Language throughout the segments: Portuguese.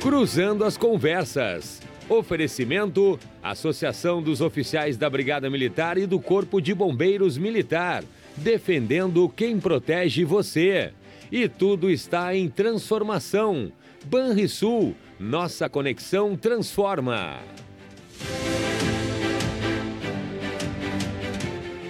Cruzando as Conversas. Oferecimento: Associação dos Oficiais da Brigada Militar e do Corpo de Bombeiros Militar. Defendendo quem protege você. E tudo está em transformação. Banrisul, nossa conexão transforma.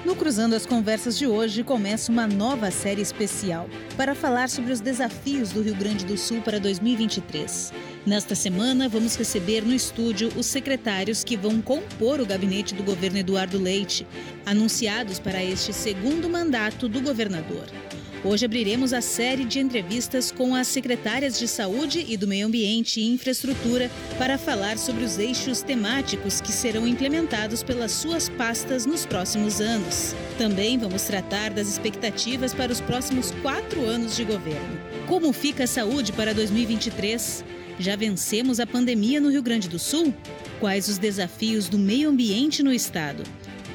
No Cruzando as Conversas de hoje começa uma nova série especial para falar sobre os desafios do Rio Grande do Sul para 2023. Nesta semana, vamos receber no estúdio os secretários que vão compor o gabinete do governo Eduardo Leite, anunciados para este segundo mandato do governador. Hoje abriremos a série de entrevistas com as secretárias de Saúde e do Meio Ambiente e Infraestrutura para falar sobre os eixos temáticos que serão implementados pelas suas pastas nos próximos anos. Também vamos tratar das expectativas para os próximos quatro anos de governo. Como fica a saúde para 2023? Já vencemos a pandemia no Rio Grande do Sul? Quais os desafios do meio ambiente no estado?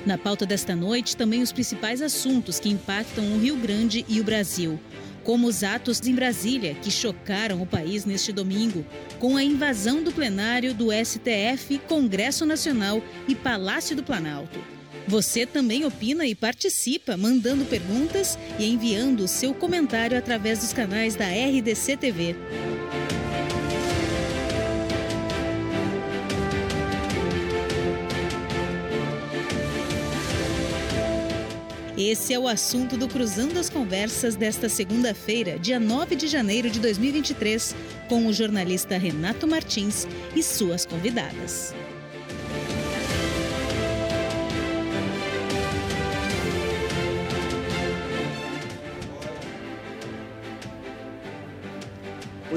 Na pauta desta noite, também os principais assuntos que impactam o Rio Grande e o Brasil, como os atos em Brasília que chocaram o país neste domingo, com a invasão do plenário do STF, Congresso Nacional e Palácio do Planalto. Você também opina e participa, mandando perguntas e enviando o seu comentário através dos canais da RDC TV. Esse é o assunto do Cruzando as Conversas desta segunda-feira, dia 9 de janeiro de 2023, com o jornalista Renato Martins e suas convidadas.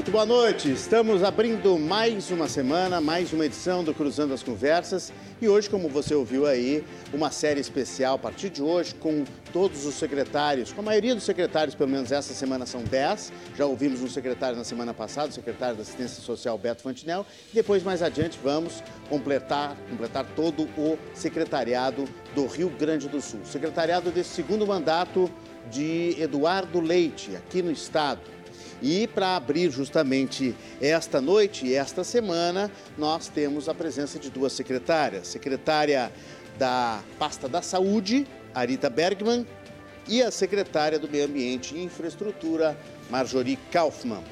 Muito boa noite. Estamos abrindo mais uma semana, mais uma edição do Cruzando as Conversas. E hoje, como você ouviu aí, uma série especial a partir de hoje com todos os secretários. Com a maioria dos secretários, pelo menos essa semana são 10. Já ouvimos um secretário na semana passada, o secretário da Assistência Social, Beto Fantinel. Depois, mais adiante, vamos completar, completar todo o secretariado do Rio Grande do Sul. Secretariado desse segundo mandato de Eduardo Leite, aqui no estado. E para abrir justamente esta noite e esta semana, nós temos a presença de duas secretárias. Secretária da pasta da Saúde, Arita Bergman, e a secretária do Meio Ambiente e Infraestrutura, Marjorie Kaufmann.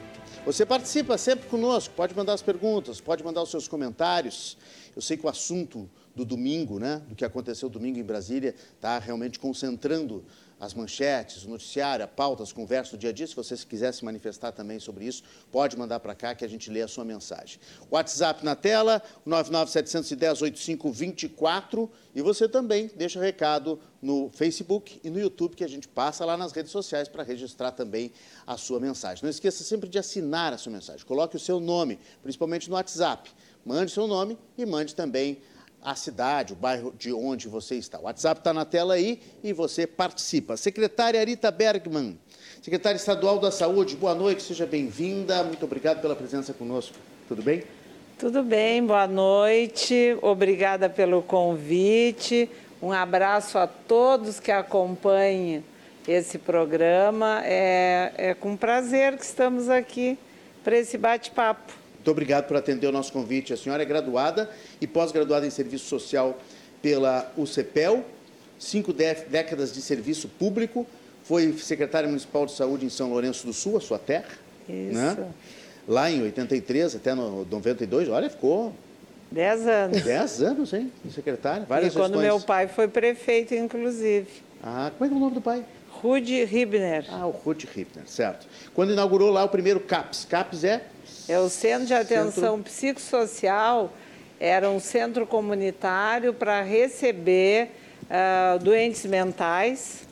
Você participa sempre conosco, pode mandar as perguntas, pode mandar os seus comentários. Eu sei que o assunto do domingo, né, do que aconteceu domingo em Brasília, está realmente concentrando as manchetes, o noticiário, a pauta, as conversas do dia a dia. Se você quiser se manifestar também sobre isso, pode mandar para cá que a gente lê a sua mensagem. WhatsApp na tela, 997108524 e você também deixa recado no Facebook e no YouTube que a gente passa lá nas redes sociais para registrar também a sua mensagem. Não esqueça sempre de assinar a sua mensagem. Coloque o seu nome, principalmente no WhatsApp. Mande seu nome e mande também a cidade, o bairro de onde você está. O WhatsApp está na tela aí e você participa. Secretária Arita Bergman, secretária estadual da Saúde, boa noite, seja bem-vinda. Muito obrigado pela presença conosco. Tudo bem? Tudo bem, boa noite. Obrigada pelo convite. Um abraço a todos que acompanham esse programa. É, é com prazer que estamos aqui para esse bate-papo. Muito obrigado por atender o nosso convite. A senhora é graduada e pós-graduada em Serviço Social pela UCPEL, cinco décadas de serviço público, foi secretária municipal de saúde em São Lourenço do Sul, a sua terra. Isso. Né? Lá em 83 até no 92, olha, ficou Dez anos. Dez anos, hein? Secretária, várias E quando meu pai foi prefeito, inclusive. Ah, como é que é o nome do pai? Rude Ribner. Ah, o Rude Ribner, certo. Quando inaugurou lá o primeiro CAPS. CAPS é é o Centro de Atenção centro... Psicossocial, era um centro comunitário para receber uh, doentes mentais,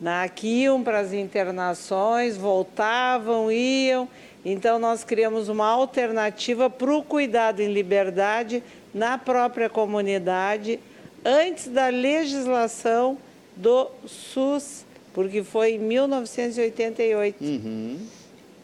né, que iam para as internações, voltavam, iam. Então, nós criamos uma alternativa para o cuidado em liberdade na própria comunidade, antes da legislação do SUS, porque foi em 1988. Uhum.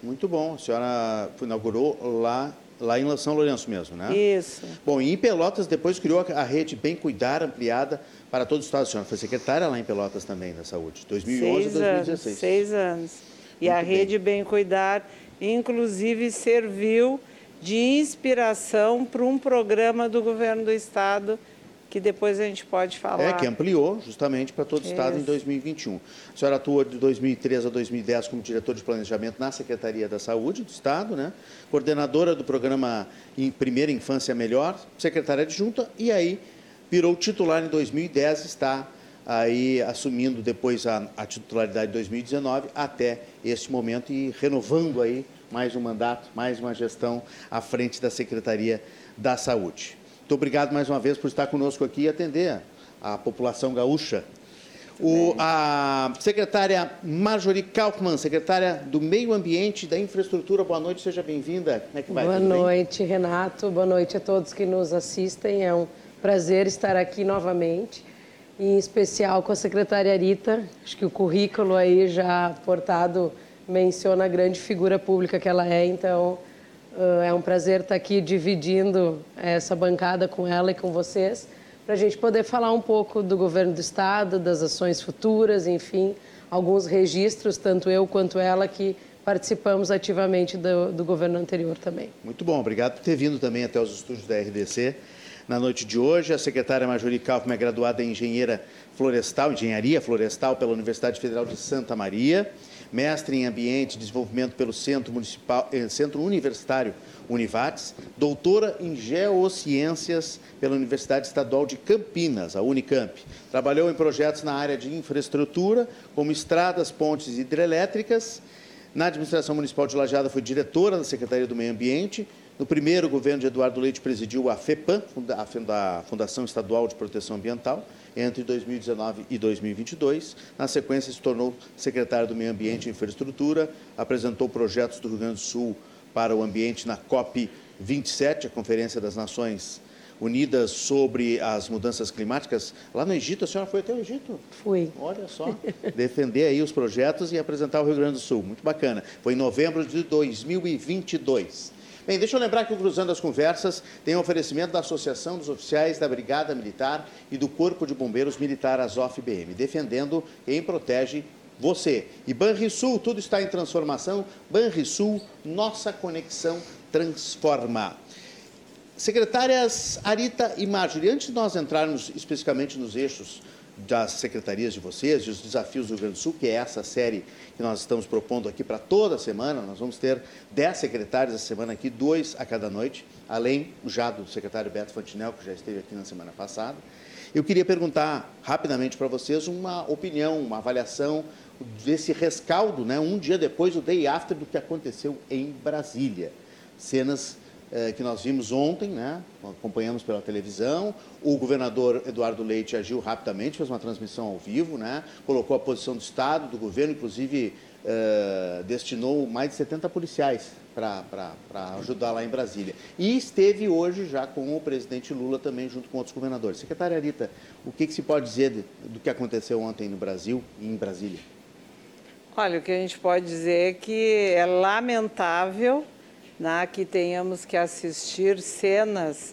Muito bom. A senhora inaugurou lá, lá em São Lourenço mesmo, né? Isso. Bom, e em Pelotas depois criou a rede Bem Cuidar ampliada para todo o estado. A senhora foi secretária lá em Pelotas também da saúde, 2011 seis 2016. Anos, seis anos. E Muito a bem. rede Bem Cuidar, inclusive, serviu de inspiração para um programa do governo do estado que depois a gente pode falar. É, que ampliou justamente para todo o Estado em 2021. A senhora atuou de 2003 a 2010 como diretor de planejamento na Secretaria da Saúde do Estado, né? coordenadora do programa Primeira Infância Melhor, secretária adjunta, e aí virou titular em 2010, está aí assumindo depois a, a titularidade de 2019 até este momento e renovando aí mais um mandato, mais uma gestão à frente da Secretaria da Saúde. Muito obrigado mais uma vez por estar conosco aqui e atender a população gaúcha. O, a secretária Marjorie Kaufmann, secretária do Meio Ambiente e da Infraestrutura, boa noite, seja bem-vinda. Como é que vai? Boa noite, Renato. Boa noite a todos que nos assistem. É um prazer estar aqui novamente, em especial com a secretária Rita. Acho que o currículo aí já portado menciona a grande figura pública que ela é, então é um prazer estar aqui dividindo essa bancada com ela e com vocês, para a gente poder falar um pouco do governo do Estado, das ações futuras, enfim, alguns registros, tanto eu quanto ela, que participamos ativamente do, do governo anterior também. Muito bom, obrigado por ter vindo também até os estúdios da RDC. Na noite de hoje, a secretária Majori Kaufmann é graduada em Engenheira Florestal, Engenharia Florestal pela Universidade Federal de Santa Maria mestre em Ambiente e Desenvolvimento pelo Centro, Municipal, eh, Centro Universitário Univates, doutora em Geociências pela Universidade Estadual de Campinas, a Unicamp. Trabalhou em projetos na área de infraestrutura, como estradas, pontes hidrelétricas. Na administração municipal de Lajada foi diretora da Secretaria do Meio Ambiente. No primeiro governo de Eduardo Leite presidiu a FEPAM, a Fundação Estadual de Proteção Ambiental entre 2019 e 2022. Na sequência, se tornou secretário do Meio Ambiente e Infraestrutura, apresentou projetos do Rio Grande do Sul para o ambiente na COP 27, a Conferência das Nações Unidas sobre as mudanças climáticas. Lá no Egito, a senhora foi até o Egito? Fui. Olha só, defender aí os projetos e apresentar o Rio Grande do Sul. Muito bacana. Foi em novembro de 2022. Bem, deixa eu lembrar que o Cruzando as Conversas tem um oferecimento da Associação dos Oficiais da Brigada Militar e do Corpo de Bombeiros Militar ASOF-BM, defendendo quem protege você. E Banrisul, tudo está em transformação. Banrisul, nossa conexão transforma. Secretárias Arita e Marjorie, antes de nós entrarmos especificamente nos eixos das secretarias de vocês e os desafios do Rio Grande do Sul, que é essa série que nós estamos propondo aqui para toda semana. Nós vamos ter 10 secretários essa semana aqui, dois a cada noite, além já do secretário Beto Fantinel, que já esteve aqui na semana passada. Eu queria perguntar rapidamente para vocês uma opinião, uma avaliação desse rescaldo, né, um dia depois, o day after do que aconteceu em Brasília. Cenas é, que nós vimos ontem, né? acompanhamos pela televisão. O governador Eduardo Leite agiu rapidamente, fez uma transmissão ao vivo, né? colocou a posição do Estado, do governo, inclusive é, destinou mais de 70 policiais para ajudar lá em Brasília. E esteve hoje já com o presidente Lula também, junto com outros governadores. Secretária Rita, o que, que se pode dizer de, do que aconteceu ontem no Brasil e em Brasília? Olha, o que a gente pode dizer é que é lamentável né, que tenhamos que assistir cenas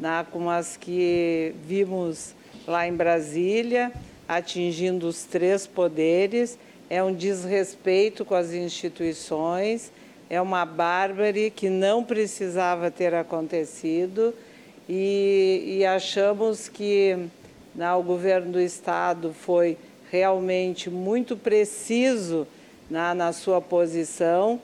né, como as que vimos lá em Brasília, atingindo os três poderes. É um desrespeito com as instituições, é uma bárbare que não precisava ter acontecido e, e achamos que né, o governo do Estado foi realmente muito preciso na, sua posição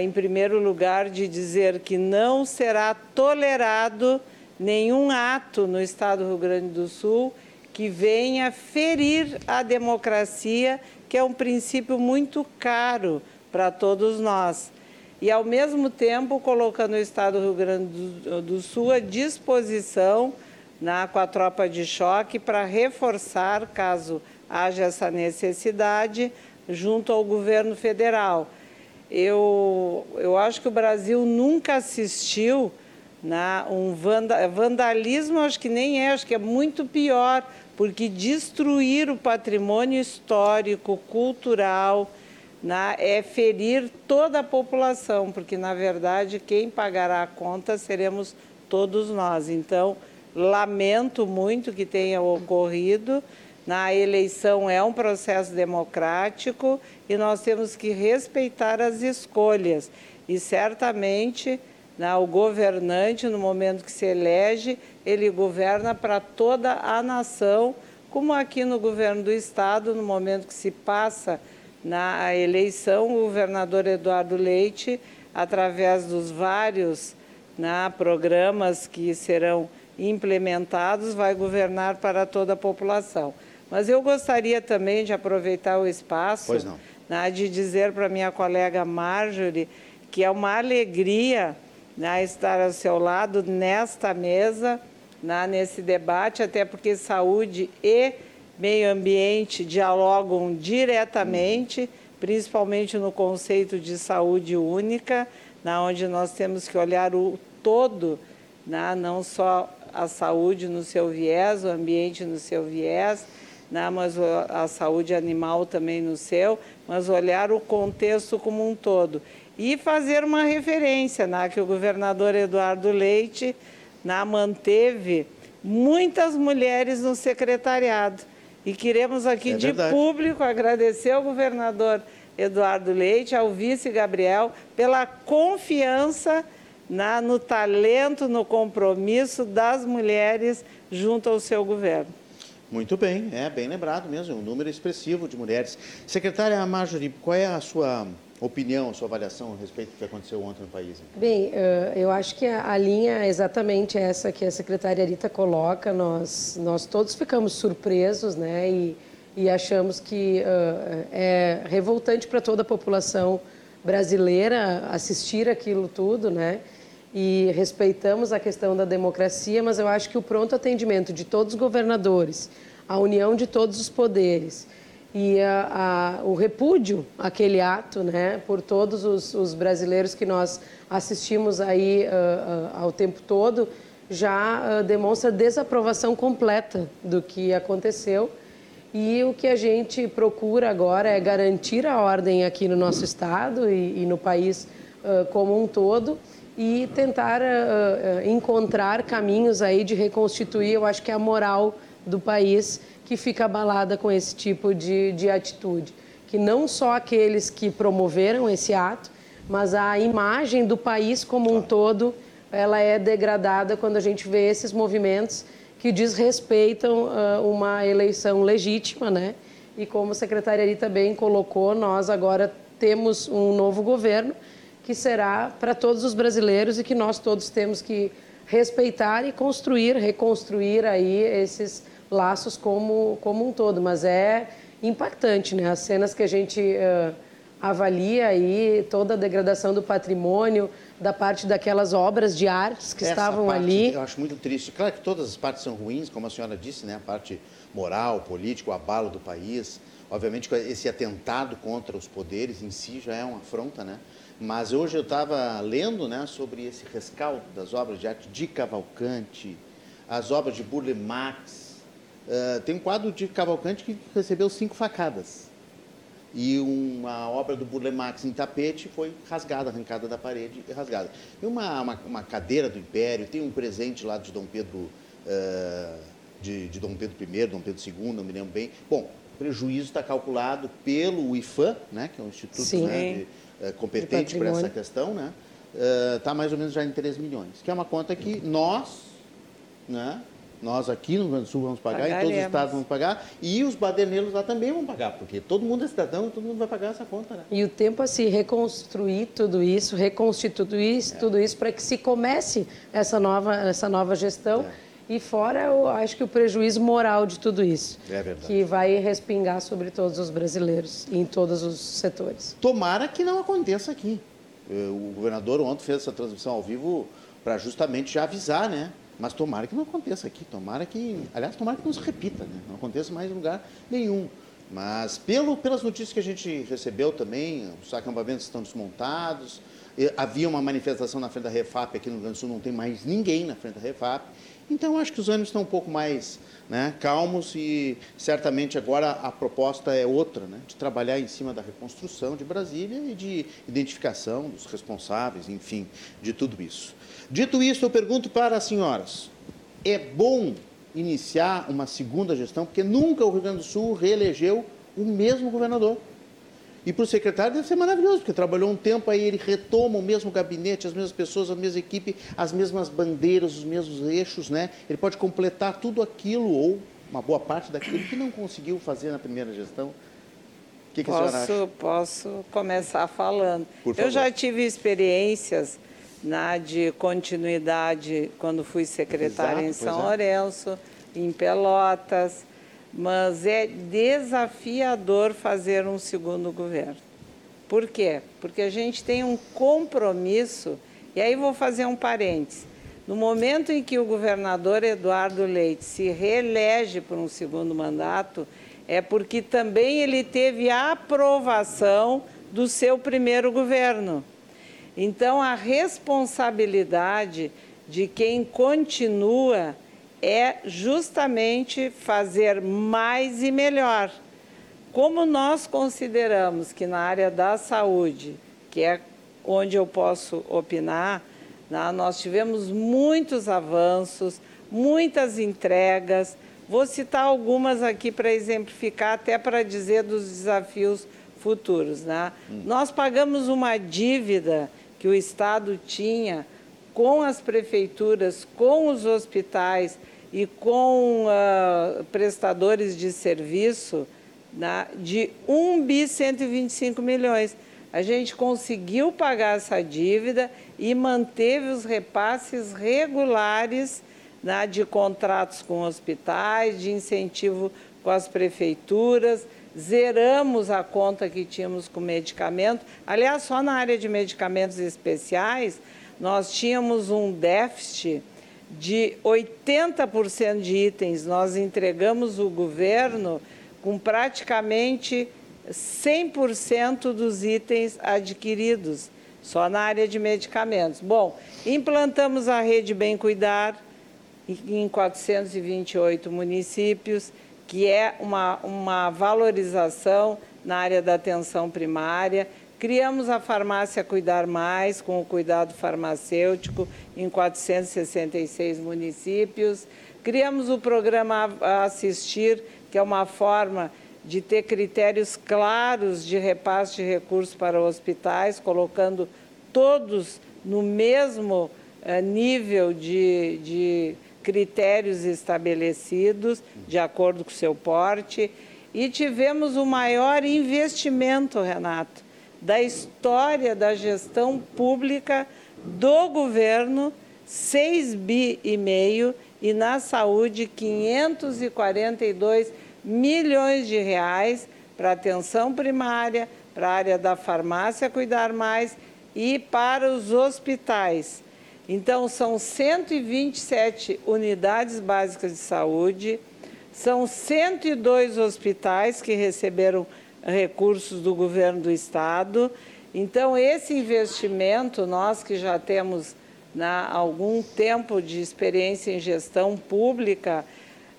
em primeiro lugar, de dizer que não será tolerado nenhum ato no Estado do Rio Grande do Sul que venha ferir a democracia, que é um princípio muito caro para todos nós. E, ao mesmo tempo, colocando o Estado do Rio Grande do Sul à disposição na, com a tropa de choque para reforçar, caso haja essa necessidade, junto ao governo federal eu, eu acho que o Brasil nunca assistiu né, um vanda, vandalismo, acho que nem é, acho que é muito pior, porque destruir o patrimônio histórico, cultural, né, é ferir toda a população, porque na verdade quem pagará a conta seremos todos nós. Então, lamento muito que tenha ocorrido. Na eleição é um processo democrático e nós temos que respeitar as escolhas. E certamente né, o governante, no momento que se elege, ele governa para toda a nação, como aqui no governo do Estado, no momento que se passa na eleição, o governador Eduardo Leite, através dos vários né, programas que serão implementados, vai governar para toda a população. Mas eu gostaria também de aproveitar o espaço né, de dizer para minha colega Marjorie que é uma alegria né, estar ao seu lado nesta mesa, né, nesse debate, até porque saúde e meio ambiente dialogam diretamente, principalmente no conceito de saúde única, na onde nós temos que olhar o todo, né, não só a saúde no seu viés, o ambiente no seu viés, né, mas a saúde animal também no seu, mas olhar o contexto como um todo e fazer uma referência, né, que o governador Eduardo Leite né, manteve muitas mulheres no secretariado. E queremos aqui é de público agradecer ao governador Eduardo Leite, ao vice Gabriel, pela confiança na, no talento, no compromisso das mulheres junto ao seu governo. Muito bem, é bem lembrado mesmo, um número expressivo de mulheres. Secretária Marjorie, qual é a sua opinião, sua avaliação a respeito do que aconteceu ontem no país? Bem, eh, eu acho que a linha é exatamente essa que a secretária Rita coloca. Nós, nós todos ficamos surpresos, né? E, e achamos que uh, é revoltante para toda a população brasileira assistir aquilo tudo, né? E respeitamos a questão da democracia, mas eu acho que o pronto atendimento de todos os governadores, a união de todos os poderes, e a, a, o repúdio àquele ato, né, por todos os, os brasileiros que nós assistimos aí uh, uh, ao tempo todo, já uh, demonstra desaprovação completa do que aconteceu. E o que a gente procura agora é garantir a ordem aqui no nosso estado e, e no país como um todo e tentar encontrar caminhos aí de reconstituir, eu acho que é a moral do país que fica abalada com esse tipo de, de atitude. Que não só aqueles que promoveram esse ato, mas a imagem do país como um todo, ela é degradada quando a gente vê esses movimentos que desrespeitam uh, uma eleição legítima, né? E como a secretária Rita bem colocou, nós agora temos um novo governo que será para todos os brasileiros e que nós todos temos que respeitar e construir, reconstruir aí esses laços como, como um todo, mas é impactante, né? As cenas que a gente uh, avalia aí, toda a degradação do patrimônio, da parte daquelas obras de artes que Essa estavam parte, ali. Eu acho muito triste. Claro que todas as partes são ruins, como a senhora disse, né? A parte moral, política, o abalo do país. Obviamente, esse atentado contra os poderes em si já é uma afronta, né? Mas hoje eu estava lendo né, sobre esse rescaldo das obras de arte de Cavalcante, as obras de Burle Marx, Uh, tem um quadro de Cavalcante que recebeu cinco facadas. E uma obra do Burle Marx em tapete foi rasgada, arrancada da parede e rasgada. Tem uma, uma, uma cadeira do Império, tem um presente lá de Dom Pedro, uh, de, de, Dom Pedro I, Dom Pedro II, não me lembro bem. Bom, o prejuízo está calculado pelo IFAM, né, que é um instituto né, de, uh, competente para essa questão, né, está mais ou menos já em 3 milhões, que é uma conta que nós, né, nós aqui no Rio Grande do Sul vamos pagar, Pagaremos. e todos os estados vão pagar, e os baderneiros lá também vão pagar, porque todo mundo é cidadão e todo mundo vai pagar essa conta. Né? E o tempo a se reconstruir tudo isso, reconstituir isso, é. tudo isso, para que se comece essa nova, essa nova gestão. É. E fora, eu acho que o prejuízo moral de tudo isso, é que vai respingar sobre todos os brasileiros, em todos os setores. Tomara que não aconteça aqui. O governador ontem fez essa transmissão ao vivo para justamente já avisar, né? Mas tomara que não aconteça aqui, tomara que, aliás, tomara que não se repita, né? não aconteça mais em lugar nenhum. Mas pelo, pelas notícias que a gente recebeu também, os acampamentos estão desmontados, havia uma manifestação na frente da Refap aqui no Rio Grande do Sul, não tem mais ninguém na frente da Refap. Então, acho que os ânimos estão um pouco mais né, calmos e certamente agora a proposta é outra, né, de trabalhar em cima da reconstrução de Brasília e de identificação dos responsáveis, enfim, de tudo isso. Dito isso, eu pergunto para as senhoras: é bom iniciar uma segunda gestão? Porque nunca o Rio Grande do Sul reelegeu o mesmo governador. E para o secretário deve ser maravilhoso, porque trabalhou um tempo, aí ele retoma o mesmo gabinete, as mesmas pessoas, a mesma equipe, as mesmas bandeiras, os mesmos eixos, né? Ele pode completar tudo aquilo, ou uma boa parte daquilo que não conseguiu fazer na primeira gestão. O que, que posso, a senhora acha? Posso começar falando. Eu já tive experiências na de continuidade quando fui secretária Exato, em São é. Lourenço, em Pelotas, mas é desafiador fazer um segundo governo. Por quê? Porque a gente tem um compromisso, e aí vou fazer um parênteses. No momento em que o governador Eduardo Leite se reelege por um segundo mandato, é porque também ele teve a aprovação do seu primeiro governo. Então, a responsabilidade de quem continua é justamente fazer mais e melhor. Como nós consideramos que na área da saúde, que é onde eu posso opinar, né, nós tivemos muitos avanços, muitas entregas. Vou citar algumas aqui para exemplificar, até para dizer dos desafios futuros. Né? Hum. Nós pagamos uma dívida que o Estado tinha com as prefeituras, com os hospitais e com uh, prestadores de serviço né, de 1 bi 125 milhões. A gente conseguiu pagar essa dívida e manteve os repasses regulares né, de contratos com hospitais, de incentivo com as prefeituras, zeramos a conta que tínhamos com medicamento. Aliás, só na área de medicamentos especiais, nós tínhamos um déficit de 80% de itens. Nós entregamos o governo com praticamente 100% dos itens adquiridos, só na área de medicamentos. Bom, implantamos a rede Bem Cuidar em 428 municípios, que é uma, uma valorização na área da atenção primária Criamos a farmácia Cuidar Mais, com o cuidado farmacêutico, em 466 municípios. Criamos o programa Assistir, que é uma forma de ter critérios claros de repasse de recursos para hospitais, colocando todos no mesmo eh, nível de, de critérios estabelecidos, de acordo com o seu porte. E tivemos o maior investimento, Renato, da história da gestão pública do governo, 6 bi e meio e na saúde 542 milhões de reais para atenção primária, para a área da farmácia cuidar mais e para os hospitais. Então são 127 unidades básicas de saúde, são 102 hospitais que receberam recursos do governo do estado. Então, esse investimento, nós que já temos né, algum tempo de experiência em gestão pública,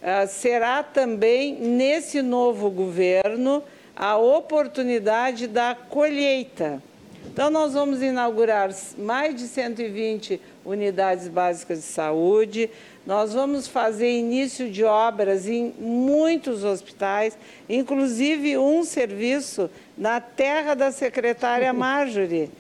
uh, será também nesse novo governo a oportunidade da colheita. Então, nós vamos inaugurar mais de 120 unidades básicas de saúde, nós vamos fazer início de obras em muitos hospitais, inclusive um serviço na terra da secretária Marjorie,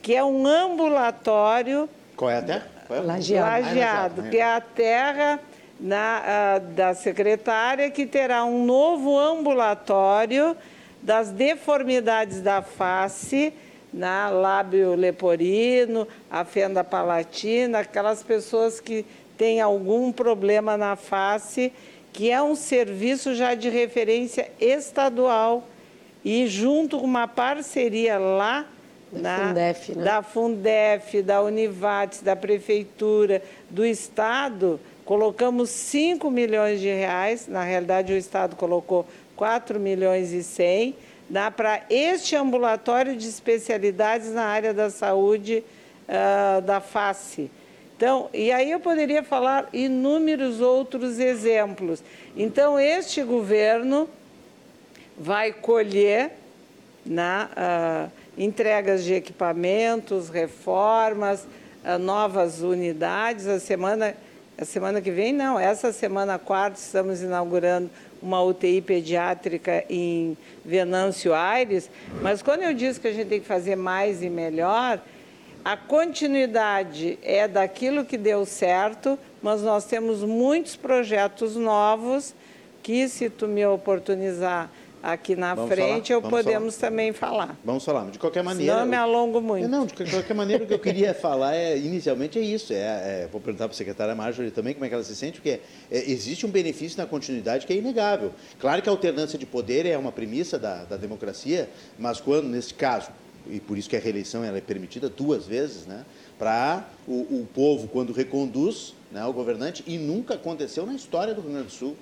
que é um ambulatório. Qual é a terra? É? Lajeado. Lajeado, que é a terra na, da secretária, que terá um novo ambulatório das deformidades da face, na lábio leporino, a fenda palatina, aquelas pessoas que tem algum problema na face, que é um serviço já de referência estadual e junto com uma parceria lá da na, Fundef, né? da Fundef, da Univates, da Prefeitura, do Estado, colocamos 5 milhões de reais, na realidade o Estado colocou 4 milhões e 100, para este ambulatório de especialidades na área da saúde uh, da face. Então, e aí eu poderia falar inúmeros outros exemplos. Então, este governo vai colher na, uh, entregas de equipamentos, reformas, uh, novas unidades. A semana, a semana que vem, não, essa semana quarta estamos inaugurando uma UTI pediátrica em Venâncio Aires, mas quando eu disse que a gente tem que fazer mais e melhor, a continuidade é daquilo que deu certo, mas nós temos muitos projetos novos que, se tu me oportunizar aqui na Vamos frente, eu podemos falar. também falar. Vamos falar. De qualquer maneira. Não me alongo muito. Não, de qualquer maneira, o que eu queria falar é, inicialmente é isso. É, é vou perguntar para a secretária Marjorie também como é que ela se sente, porque é, existe um benefício na continuidade que é inegável. Claro que a alternância de poder é uma premissa da, da democracia, mas quando, nesse caso, e por isso que a reeleição ela é permitida duas vezes, né, para o, o povo, quando reconduz né, o governante, e nunca aconteceu na história do Rio Grande do Sul.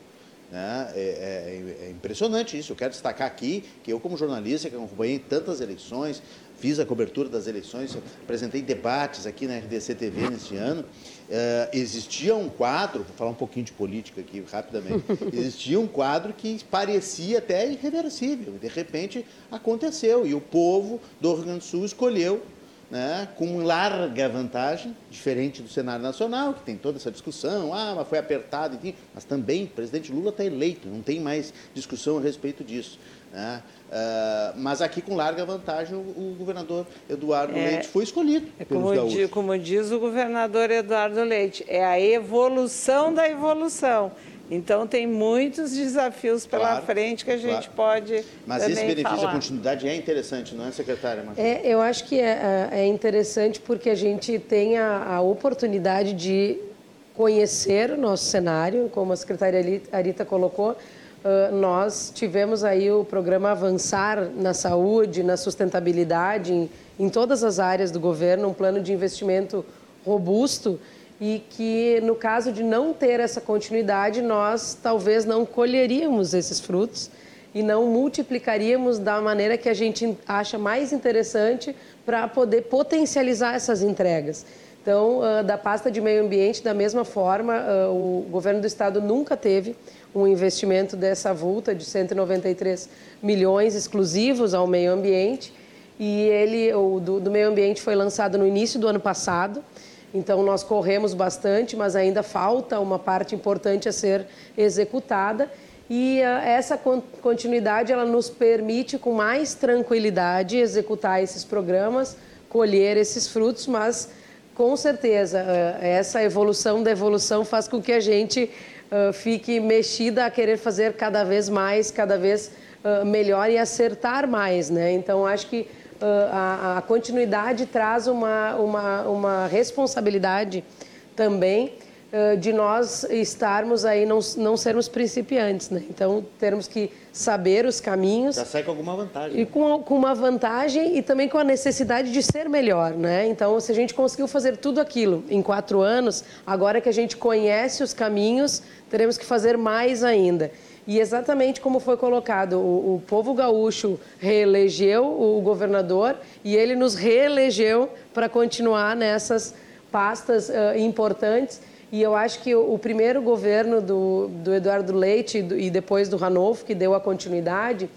Né? É, é, é, impressionante isso. Eu quero destacar aqui que eu, como jornalista, que acompanhei tantas eleições, fiz a cobertura das eleições, apresentei debates aqui na RDC TV neste ano. Uh, existia um quadro, vou falar um pouquinho de política aqui rapidamente, existia um quadro que parecia até irreversível. De repente aconteceu e o povo do Rio Grande do Sul escolheu né, com larga vantagem, diferente do cenário nacional, que tem toda essa discussão, ah, mas foi apertado, enfim, mas também o presidente Lula está eleito, não tem mais discussão a respeito disso. Né? Uh, mas aqui com larga vantagem o, o governador Eduardo é, Leite foi escolhido. É como, di, como diz o governador Eduardo Leite, é a evolução da evolução. Então, tem muitos desafios pela claro, frente que a gente claro. pode. Mas esse benefício da continuidade é interessante, não é, secretária? É, eu acho que é, é, é interessante porque a gente tem a, a, oportunidade de conhecer o nosso cenário, como a secretária Arita colocou. Uh, nós tivemos aí o programa Avançar na Saúde, na sustentabilidade, em, em todas as áreas do governo, um plano de investimento robusto e que no caso de não ter essa continuidade, nós talvez não colheríamos esses frutos e não multiplicaríamos da maneira que a gente acha mais interessante para poder potencializar essas entregas. Então, da pasta de meio ambiente, da mesma forma, o governo do estado nunca teve um investimento dessa vulta de 193 milhões exclusivos ao meio ambiente. E ele, o do, do meio ambiente foi lançado no início do ano passado. Então, nós corremos bastante, mas ainda falta uma parte importante a ser executada. E uh, essa continuidade ela nos permite, com mais tranquilidade, executar esses programas, colher esses frutos, mas com certeza uh, essa evolução da evolução faz com que a gente uh, fique mexida a querer fazer cada vez mais, cada vez melhor e acertar mais. Né? Então, acho que a, a continuidade traz uma, uma, uma responsabilidade também de nós estarmos aí, não, não sermos principiantes, né? Então, termos que saber os caminhos. Já sai com alguma vantagem. E com, com uma vantagem e também com a necessidade de ser melhor, né? Então, se a gente conseguiu fazer tudo aquilo em quatro anos, agora que a gente conhece os caminhos, teremos que fazer mais ainda. E exatamente como foi colocado, o, o povo gaúcho reelegeu o governador e ele nos reelegeu para continuar nessas pastas uh, importantes. E eu acho que o, primeiro governo do, do Eduardo Leite e, depois do Ranolfo, que deu a continuidade,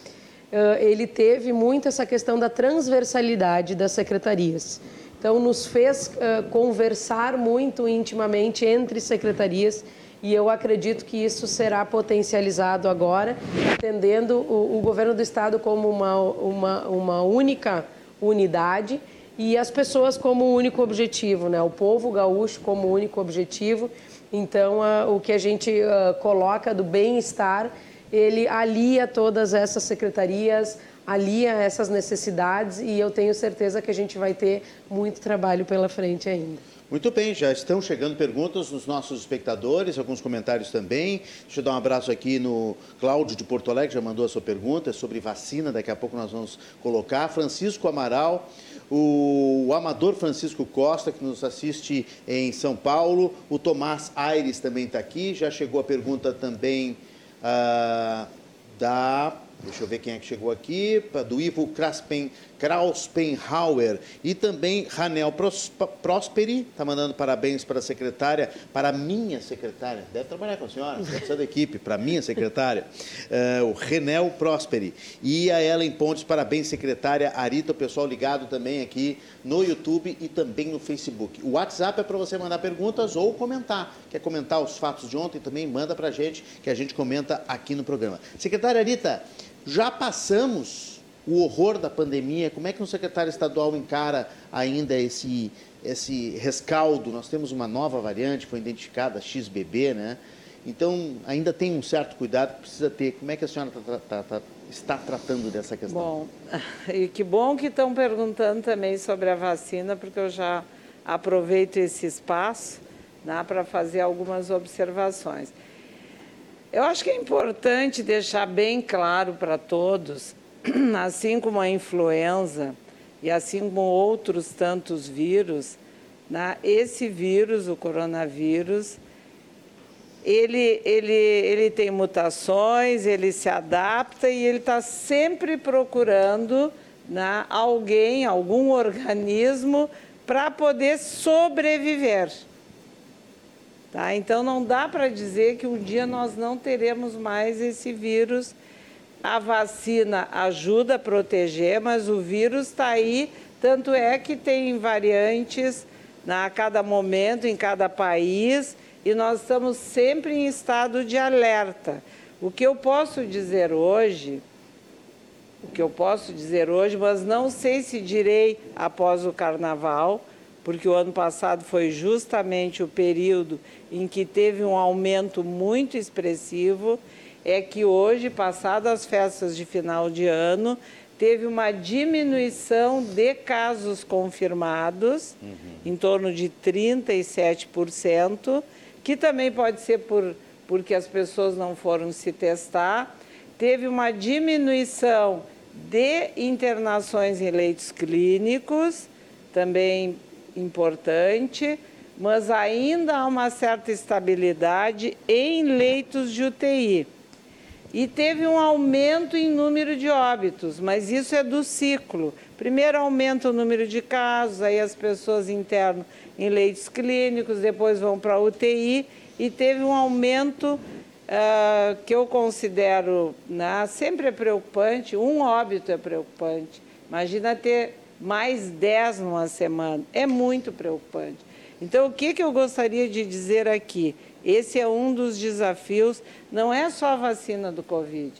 ele teve muito essa questão da transversalidade das secretarias. Então, nos fez conversar muito intimamente entre secretarias e eu acredito que isso será potencializado agora, entendendo o, o governo do Estado como uma, uma, uma única unidade e as pessoas como único objetivo, né? o povo gaúcho como único objetivo. Então, o que a gente uh, coloca do bem-estar, ele alia todas essas secretarias, alia essas necessidades e eu tenho certeza que a gente vai ter muito trabalho pela frente ainda. Muito bem, já estão chegando perguntas dos nossos espectadores, alguns comentários também. Deixa eu dar um abraço aqui no Cláudio de Porto Alegre, já mandou a sua pergunta sobre vacina, daqui a pouco nós vamos colocar. Francisco Amaral, o Amador Francisco Costa, que nos assiste em São Paulo, o Tomás Aires também está aqui, já chegou a pergunta também ah, da Deixa eu ver quem é que chegou aqui. Do Ivo Craspen Krauspenhauer e também Ranel Prosperi, está mandando parabéns para a secretária, para a minha secretária, deve trabalhar com a senhora, ser da equipe, para a minha secretária, uh, o Renel Prosperi. E a Ellen Pontes, parabéns, secretária Arita, o pessoal ligado também aqui no YouTube e também no Facebook. O WhatsApp é para você mandar perguntas ou comentar. Quer comentar os fatos de ontem também? Manda para a gente, que a gente comenta aqui no programa. Secretária Arita, já passamos o horror da pandemia, como é que um secretário estadual encara ainda esse, esse rescaldo? Nós temos uma nova variante, foi identificada, XBB, né? Então, ainda tem um certo cuidado que precisa ter. Como é que a senhora tá, tá, tá, está tratando dessa questão? Bom, e que bom que estão perguntando também sobre a vacina, porque eu já aproveito esse espaço né, para fazer algumas observações. Eu acho que é importante deixar bem claro para todos assim como a influenza e assim como outros tantos vírus, né, esse vírus, o coronavírus, ele, ele, ele tem mutações, ele se adapta e ele está sempre procurando né, alguém, algum organismo para poder sobreviver. Tá? Então não dá para dizer que um dia nós não teremos mais esse vírus a vacina ajuda a proteger, mas o vírus está aí, tanto é que tem variantes a cada momento, em cada país, e nós estamos sempre em estado de alerta. O que eu posso dizer hoje, o que eu posso dizer hoje, mas não sei se direi após o carnaval, porque o ano passado foi justamente o período em que teve um aumento muito expressivo é que hoje, passadas as festas de final de ano, teve uma diminuição de casos confirmados, uhum. em torno de 37%, que também pode ser por, porque as pessoas não foram se testar. Teve uma diminuição de internações em leitos clínicos, também importante, mas ainda há uma certa estabilidade em leitos de UTI. E teve um aumento em número de óbitos, mas isso é do ciclo. Primeiro aumenta o número de casos, aí as pessoas internam em leitos clínicos, depois vão para a UTI e teve um aumento uh, que eu considero né, sempre é preocupante, um óbito é preocupante. Imagina ter mais 10 numa semana, é muito preocupante. Então, o que, que eu gostaria de dizer aqui? Esse é um dos desafios, não é só a vacina do Covid.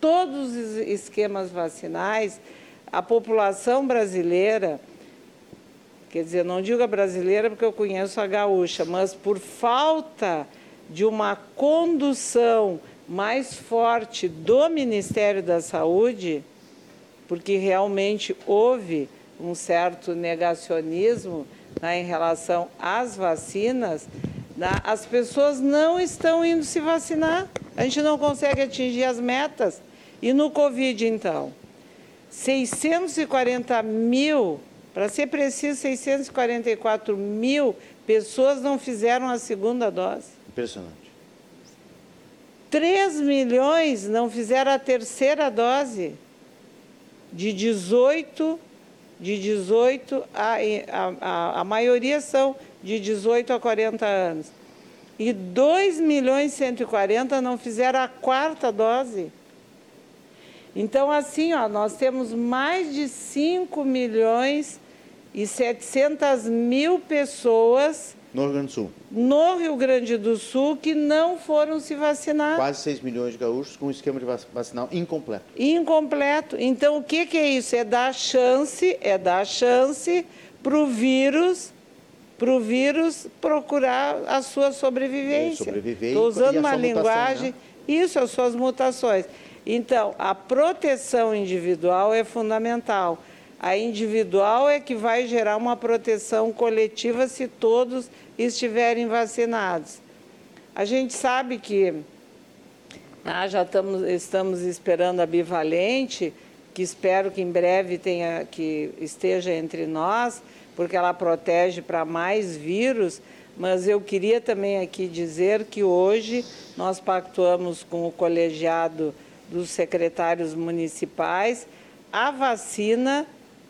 Todos os esquemas vacinais, a população brasileira, quer dizer, não digo a brasileira porque eu conheço a gaúcha, mas por falta de uma condução mais forte do Ministério da Saúde, porque realmente houve um certo negacionismo né, em relação às vacinas? As pessoas não estão indo se vacinar. A gente não consegue atingir as metas. E no Covid, então? 640 mil, para ser preciso, 644 mil pessoas não fizeram a segunda dose. Impressionante. 3 milhões não fizeram a terceira dose. De 18, de 18 a, a, a, maioria são de 18 a 40 anos. E 2 milhões e 140 não fizeram a quarta dose. Então, assim, ó, nós temos mais de 5 milhões e 700 mil pessoas no Rio Grande do Sul. No Rio Grande do Sul que não foram se vacinar. Quase 6 milhões de gaúchos com um esquema de vacinal incompleto. Incompleto. Então, o que, que é isso? É dar chance, é dar chance para o vírus para o vírus procurar a sua sobrevivência. Estou usando uma linguagem, né? isso, as suas mutações. Então, a proteção individual é fundamental. A individual é que vai gerar uma proteção coletiva se todos estiverem vacinados. A gente sabe que ah, já estamos, estamos esperando a bivalente, que espero que em breve tenha, que esteja entre nós, porque ela protege para mais vírus, mas eu queria também aqui dizer que hoje nós pactuamos com o colegiado dos secretários municipais a vacina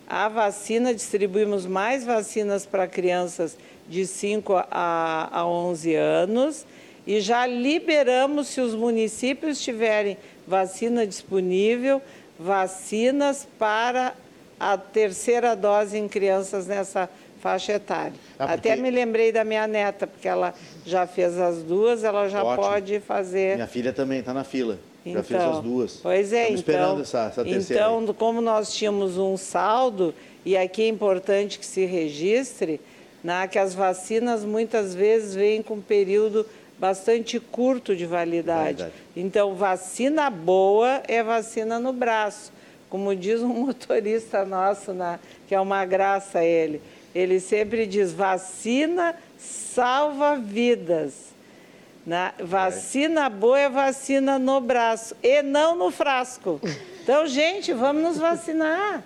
a vacina, distribuímos mais vacinas para crianças de 5 a, a 11 anos e já liberamos, se os municípios tiverem vacina disponível, vacinas para a terceira dose em crianças nessa faixa etária. Ah, porque... Até me lembrei da minha neta, porque ela já fez as duas, ela já Ótimo. pode fazer. Minha filha também está na fila. Então, já fez as duas. Pois é, Estamos então. esperando essa, essa terceira. Então, aí. como nós tínhamos um saldo, e aqui é importante que se registre, né, que as vacinas muitas vezes vêm com um período bastante curto de validade. validade. Então, vacina boa é vacina no braço. Como diz um motorista nosso, né, que é uma graça ele. Ele sempre diz: vacina salva vidas. Na, né? vacina boa é vacina no braço e não no frasco. Então, gente, vamos nos vacinar.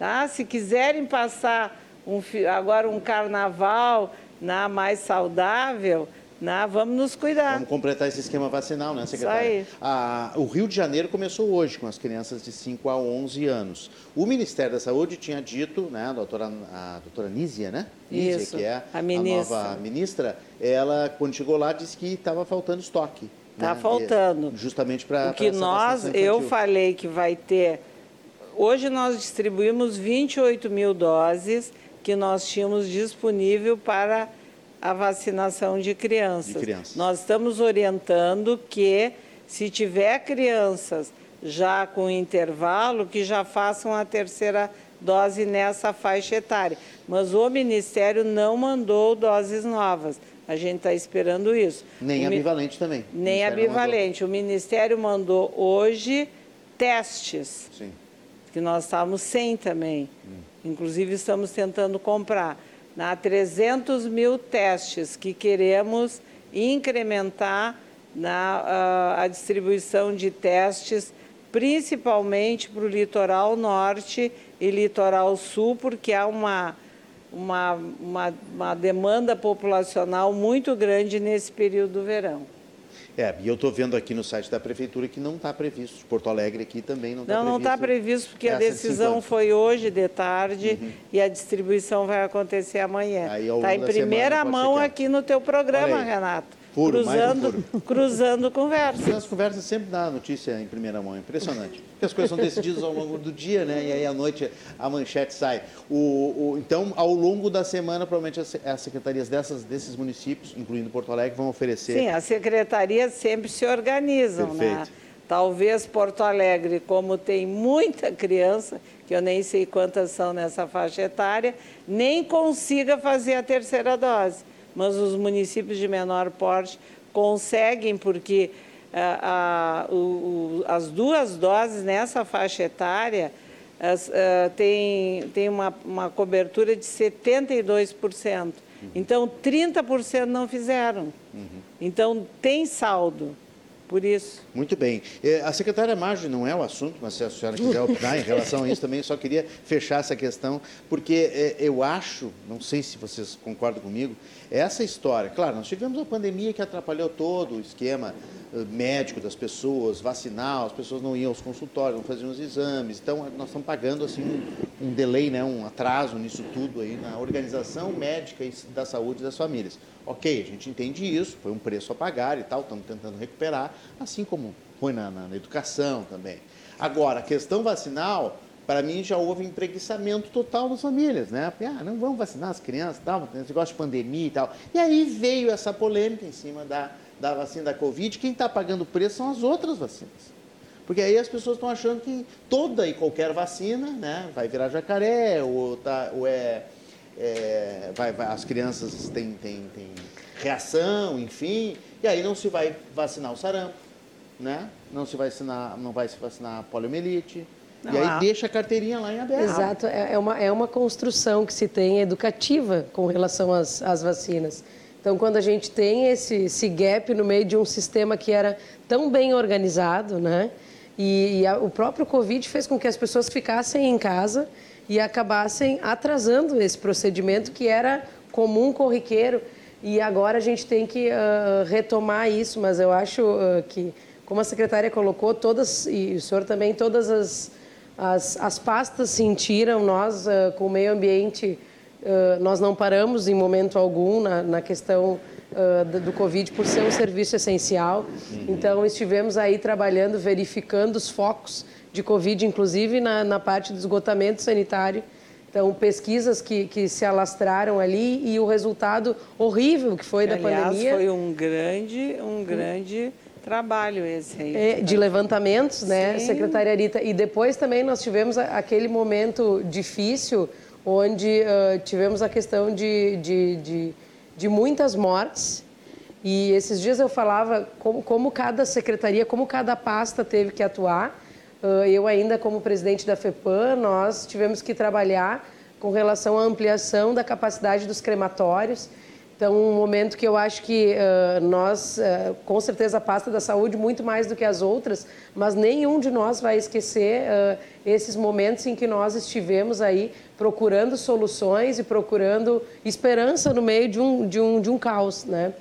Tá? Se quiserem passar um, agora um carnaval na né, mais saudável, na, né, vamos nos cuidar. Vamos completar esse esquema vacinal, né, secretária? Isso aí. o Rio de Janeiro começou hoje com as crianças de 5 a 11 anos. O Ministério da Saúde tinha dito, né, a doutora, a doutora Nízia, né? Nízia, Isso, que é a, a nova ministra, ela, quando chegou lá, disse que estava faltando estoque. Está né? faltando. Justamente para. O que nós, eu falei que vai ter. Hoje nós distribuímos 28 mil doses que nós tínhamos disponível para a vacinação de crianças. de crianças. Nós estamos orientando que, se tiver crianças já com intervalo, que já façam a terceira dose nessa faixa etária. Mas o Ministério não mandou doses novas. A gente está esperando isso. Nem ambivalente também. Nem ambivalente. O Ministério mandou hoje testes. Sim. Que nós estávamos sem também. Hum. Inclusive, estamos tentando comprar na 300 mil testes que queremos incrementar na a, a distribuição de testes, principalmente para o litoral norte e litoral sul, porque há uma, uma, uma, uma demanda populacional muito grande nesse período do verão. É, e eu estou vendo aqui no site da prefeitura que não está previsto. Porto Alegre aqui também não está previsto. Não, não está previsto porque a decisão foi hoje de tarde uhum. e a distribuição vai acontecer amanhã. Está em primeira mão aqui no teu programa, Renato. Furo, cruzando, um cruzando conversas. As conversas sempre dá notícia em primeira mão, é impressionante. Porque as coisas são decididas ao longo do dia, né? E aí à noite a manchete sai. O, o, então, ao longo da semana, provavelmente as, as, secretarias dessas, desses municípios, incluindo Porto Alegre, vão oferecer. Sim, as secretarias sempre se organizam, né? Perfeito. né? Talvez Porto Alegre, como tem muita criança, que eu nem sei quantas são nessa faixa etária, nem consiga fazer a terceira dose mas os municípios de menor porte conseguem, porque ah, a, o, as duas doses nessa faixa etária as, uh, tem, tem uma, uma cobertura de 72%. Uhum. Então, 30% não fizeram. Uhum. Então, tem saldo por isso. Muito bem. É, a secretária Marge não é o assunto, mas se a senhora quiser opinar em relação a isso também, eu só queria fechar essa questão, porque é, eu acho, não sei se vocês concordam comigo, essa história, claro, nós tivemos uma pandemia que atrapalhou todo o esquema eh, médico das pessoas, vacinal, as pessoas não iam aos consultórios, não faziam os exames, então nós estamos pagando assim um, um delay, né, um atraso nisso tudo aí na organização médica da saúde das famílias. Ok, a gente entende isso, foi um preço a pagar e tal, estamos tentando recuperar, assim como foi na, na, na educação também. Agora, a questão vacinal, para mim já houve empreguiçamento total das famílias, né? Ah, não vamos vacinar as crianças, tal, esse negócio de pandemia e tal. E aí veio essa polêmica em cima da, da vacina da Covid, quem está pagando o preço são as outras vacinas. Porque aí as pessoas estão achando que toda e qualquer vacina né, vai virar jacaré, ou, tá, ou é é, vai, vai, as crianças têm, têm, têm reação, enfim, e aí não se vai vacinar o sarampo, né? não se vai vacinar, não vai se vacinar a poliomielite, não, e aí deixa a carteirinha lá em aberto. Exato, é, é uma, é uma construção que se tem educativa com relação às, às vacinas. Então, quando a gente tem esse, esse gap no meio de um sistema que era tão bem organizado, né? E, e a, o próprio Covid fez com que as pessoas ficassem em casa e acabassem atrasando esse procedimento que era comum, corriqueiro. E agora a gente tem que uh, retomar isso, mas eu acho uh, que, como a secretária colocou, todas, e o senhor também, todas as, as, as pastas sentiram, nós, uh, com o meio ambiente, uh, nós não paramos em momento algum na, na questão uh, do, do Covid por ser um serviço essencial. Uhum. Então, estivemos aí trabalhando, verificando os focos de Covid, inclusive na, na parte do esgotamento sanitário. Então, pesquisas que, que se alastraram ali e o resultado horrível que foi Aliás, da pandemia. foi um grande, um grande trabalho esse aí. É, de levantamentos, né, Sim. secretária Rita? E depois também nós tivemos aquele momento difícil onde uh, tivemos a questão de, de, de, de, muitas mortes. E esses dias eu falava como, como cada secretaria, como cada pasta teve que atuar. Uh, eu ainda como presidente da FEPAM, nós tivemos que trabalhar com relação à ampliação da capacidade dos crematórios. Então, um momento que eu acho que uh, nós, uh, com certeza, a pasta da saúde, muito mais do que as outras, mas nenhum de nós vai esquecer uh, esses momentos em que nós estivemos aí procurando soluções e procurando esperança no meio de um, de um, de um caos. Né?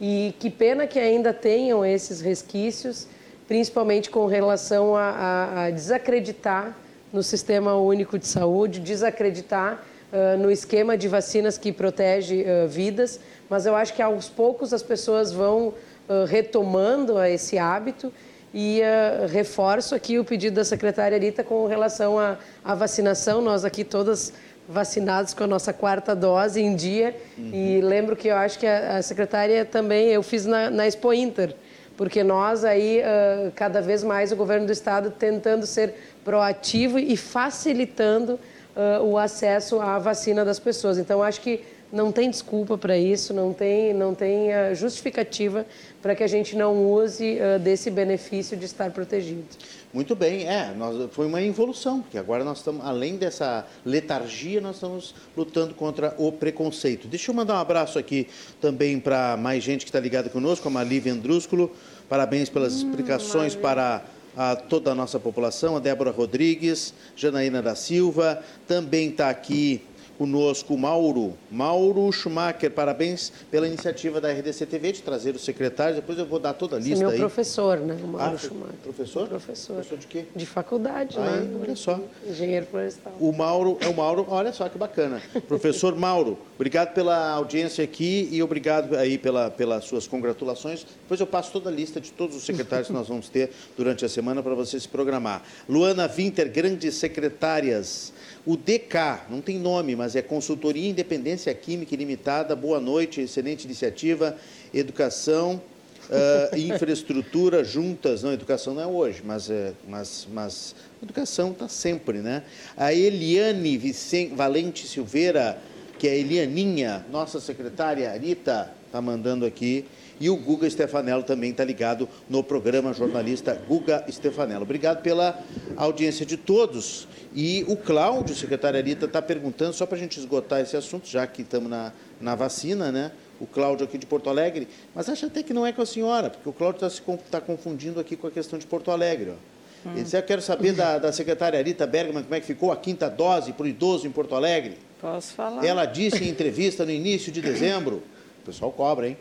E que pena que ainda tenham esses resquícios, principalmente com relação a, a, a desacreditar no Sistema Único de Saúde, desacreditar uh, no esquema de vacinas que protege uh, vidas, mas eu acho que aos poucos as pessoas vão uh, retomando esse hábito e reforço aqui o pedido da secretária Rita com relação à, à vacinação. Nós aqui todas vacinados com a nossa quarta dose em dia. Uhum. E lembro que eu acho que a, a secretária também, eu fiz na, na Expo Inter, porque nós aí, uh, cada vez mais o governo do estado tentando ser proativo e facilitando uh, o acesso à vacina das pessoas. Então, acho que não tem desculpa para isso, não tem, não tem uh, justificativa para que a gente não use uh, desse benefício de estar protegido. Muito bem, é, nós, foi uma evolução, porque agora nós estamos, além dessa letargia, nós estamos lutando contra o preconceito. Deixa eu mandar um abraço aqui também para mais gente que está ligada conosco, a Marli Vendrúsculo, parabéns pelas hum, explicações para a toda a nossa população, a Débora Rodrigues, Janaína da Silva, também está aqui conosco o Mauro, Mauro Schumacher, parabéns pela iniciativa da RDC TV de trazer os secretários, depois eu vou dar toda a lista Sim, meu aí. professor, né, o Mauro ah, Schumacher. Professor? Professor. Professor de quê? De faculdade, aí, né? Olha só. Engenheiro florestal. O Mauro, é o Mauro, olha só que bacana. Professor Mauro, obrigado pela audiência aqui e obrigado aí pela, pelas suas congratulações. Depois eu passo toda a lista de todos os secretários que nós vamos ter durante a semana para você se programar. Luana Winter, grandes secretárias. O DK, não tem nome, mas é Consultoria Independência Química Limitada. Boa noite, excelente iniciativa. Educação, uh, infraestrutura juntas. Não, educação não é hoje, mas, é, mas, mas educação está sempre, né? A Eliane Vicente, Valente Silveira, que é a Elianinha, nossa secretária, Rita, está mandando aqui. E o Guga Stefanello também está ligado no programa jornalista Guga Stefanello. Obrigado pela audiência de todos. E o Cláudio, secretário Arita, está perguntando, só para a gente esgotar esse assunto, já que estamos na, na vacina, né? O Cláudio aqui de Porto Alegre, mas acho até que não é com a senhora, porque o Cláudio está tá confundindo aqui com a questão de Porto Alegre. Ó. Hum. Ele disse, eu quero saber da, da secretária Arita Bergman como é que ficou a quinta dose para o idoso em Porto Alegre. Posso falar. Ela disse em entrevista no início de dezembro, o pessoal cobra, hein?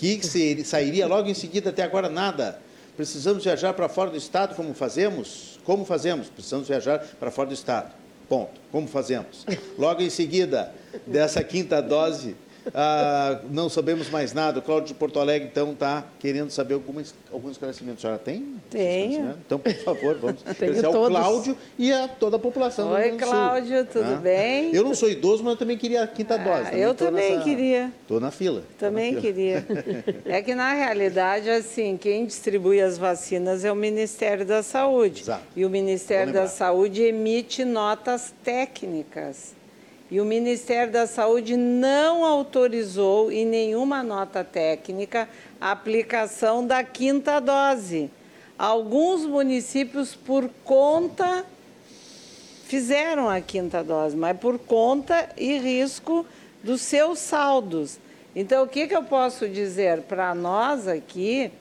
Que sairia logo em seguida, até agora nada. Precisamos viajar para fora do estado, como fazemos? Como fazemos? Precisamos viajar para fora do estado. Ponto. Como fazemos? Logo em seguida dessa quinta dose, ah, não sabemos mais nada. O Cláudio de Porto Alegre, então, está querendo saber alguns, alguns esclarecimentos. A senhora tem? Tenho. Então, por favor, vamos agradecer ao Cláudio e a toda a população Oi, Cláudio, tudo ah? bem? Eu não sou idoso, mas eu também queria a quinta ah, dose. Também eu também nessa... queria. Estou na fila. Também na fila. queria. é que, na realidade, assim, quem distribui as vacinas é o Ministério da Saúde. Exato. E o Ministério da Saúde emite notas técnicas e o Ministério da Saúde não autorizou em nenhuma nota técnica a aplicação da quinta dose. Alguns municípios, por conta, fizeram a quinta dose, mas por conta e risco dos seus saldos. Então, o que, que eu posso dizer? Para nós aqui,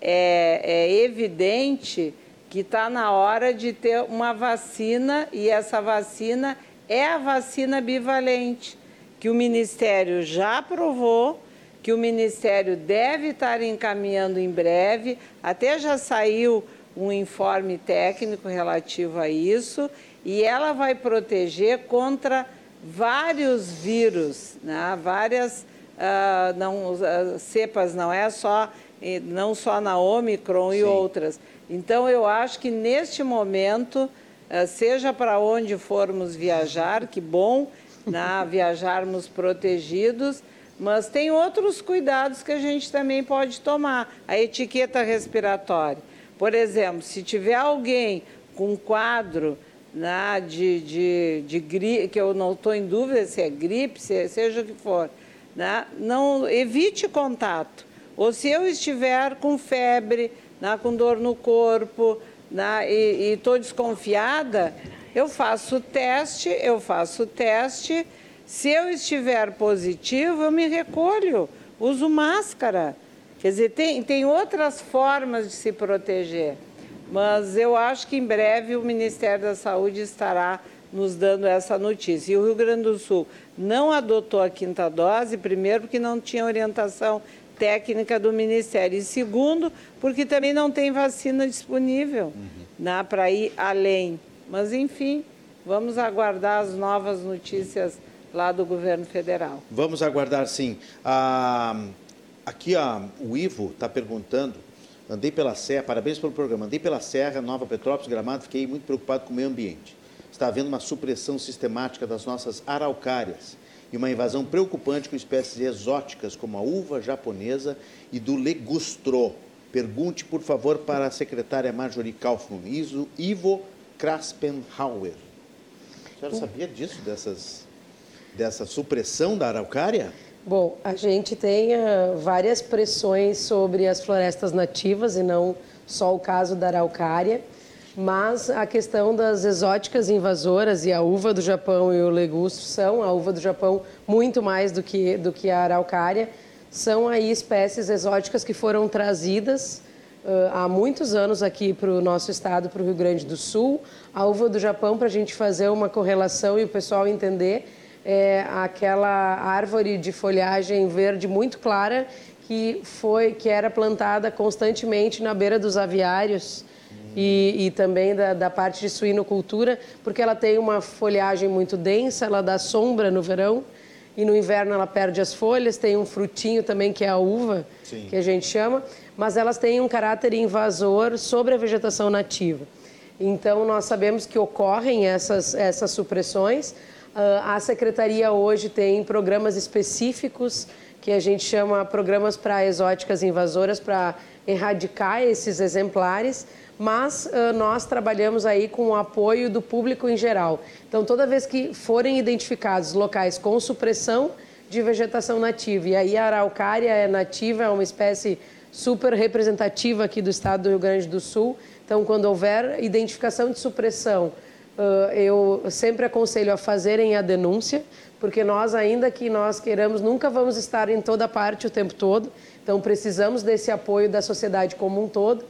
é, é evidente que está na hora de ter uma vacina e essa vacina é a vacina bivalente, que o Ministério já aprovou, que o Ministério deve estar encaminhando em breve, até já saiu um informe técnico relativo a isso e ela vai proteger contra vários vírus, né? várias uh, não, uh, cepas, não é só não só na Omicron Sim. e outras. Então eu acho que neste momento, seja para onde formos viajar, que bom, né? viajarmos protegidos, mas tem outros cuidados que a gente também pode tomar. A etiqueta respiratória. Por exemplo, se tiver alguém com quadro né, de, de, de gripe, que eu não estou em dúvida se é gripe, se, seja o que for, né, não evite contato. Ou se eu estiver com febre, né, com dor no corpo né, e estou desconfiada, eu faço o teste, eu faço o teste. Se eu estiver positivo, eu me recolho, uso máscara. Quer dizer, tem, tem outras formas de se proteger. Mas eu acho que em breve o Ministério da Saúde estará nos dando essa notícia. E o Rio Grande do Sul não adotou a quinta dose, primeiro, porque não tinha orientação técnica do Ministério, e segundo, porque também não tem vacina disponível uhum. né, para ir além. Mas, enfim, vamos aguardar as novas notícias lá do governo federal. Vamos aguardar, sim. Ah, aqui ah, o Ivo está perguntando Andei pela Serra, parabéns pelo programa. Andei pela Serra, Nova Petrópolis, Gramado, fiquei muito preocupado com o meio ambiente. Está havendo uma supressão sistemática das nossas araucárias e uma invasão preocupante com espécies exóticas como a uva japonesa e do legustro. Pergunte, por favor, para a secretária Marjorie Kaufmann, Ivo Kraspenhauer. A senhora sabia disso, dessas, dessa supressão da araucária? Bom, a gente tem uh, várias pressões sobre as florestas nativas e não só o caso da araucária, mas a questão das exóticas invasoras e a uva do Japão e o legustro são, a uva do Japão muito mais do que, do que a araucária, são aí espécies exóticas que foram trazidas uh, há muitos anos aqui para o nosso estado, para o Rio Grande do Sul. A uva do Japão, para a gente fazer uma correlação e o pessoal entender, é aquela árvore de folhagem verde muito clara que foi que era plantada constantemente na beira dos aviários e, e, também da, da, parte de suinocultura, porque ela tem uma folhagem muito densa, ela dá sombra no verão e no inverno ela perde as folhas, tem um frutinho também que é a uva, Sim. que a gente chama, mas elas têm um caráter invasor sobre a vegetação nativa. Então nós sabemos que ocorrem essas, essas supressões, ah, a secretaria hoje tem programas específicos que a gente chama programas para exóticas invasoras para erradicar esses exemplares, mas uh, nós trabalhamos aí com o apoio do público em geral. Então, toda vez que forem identificados locais com supressão de vegetação nativa, e aí a araucária é nativa, é uma espécie super representativa aqui do estado do Rio Grande do Sul. Então, quando houver identificação de supressão uh, eu sempre aconselho a fazerem a denúncia, porque nós, ainda que nós queiramos, nunca vamos estar em toda parte o tempo todo. Então, precisamos desse apoio da sociedade como um todo.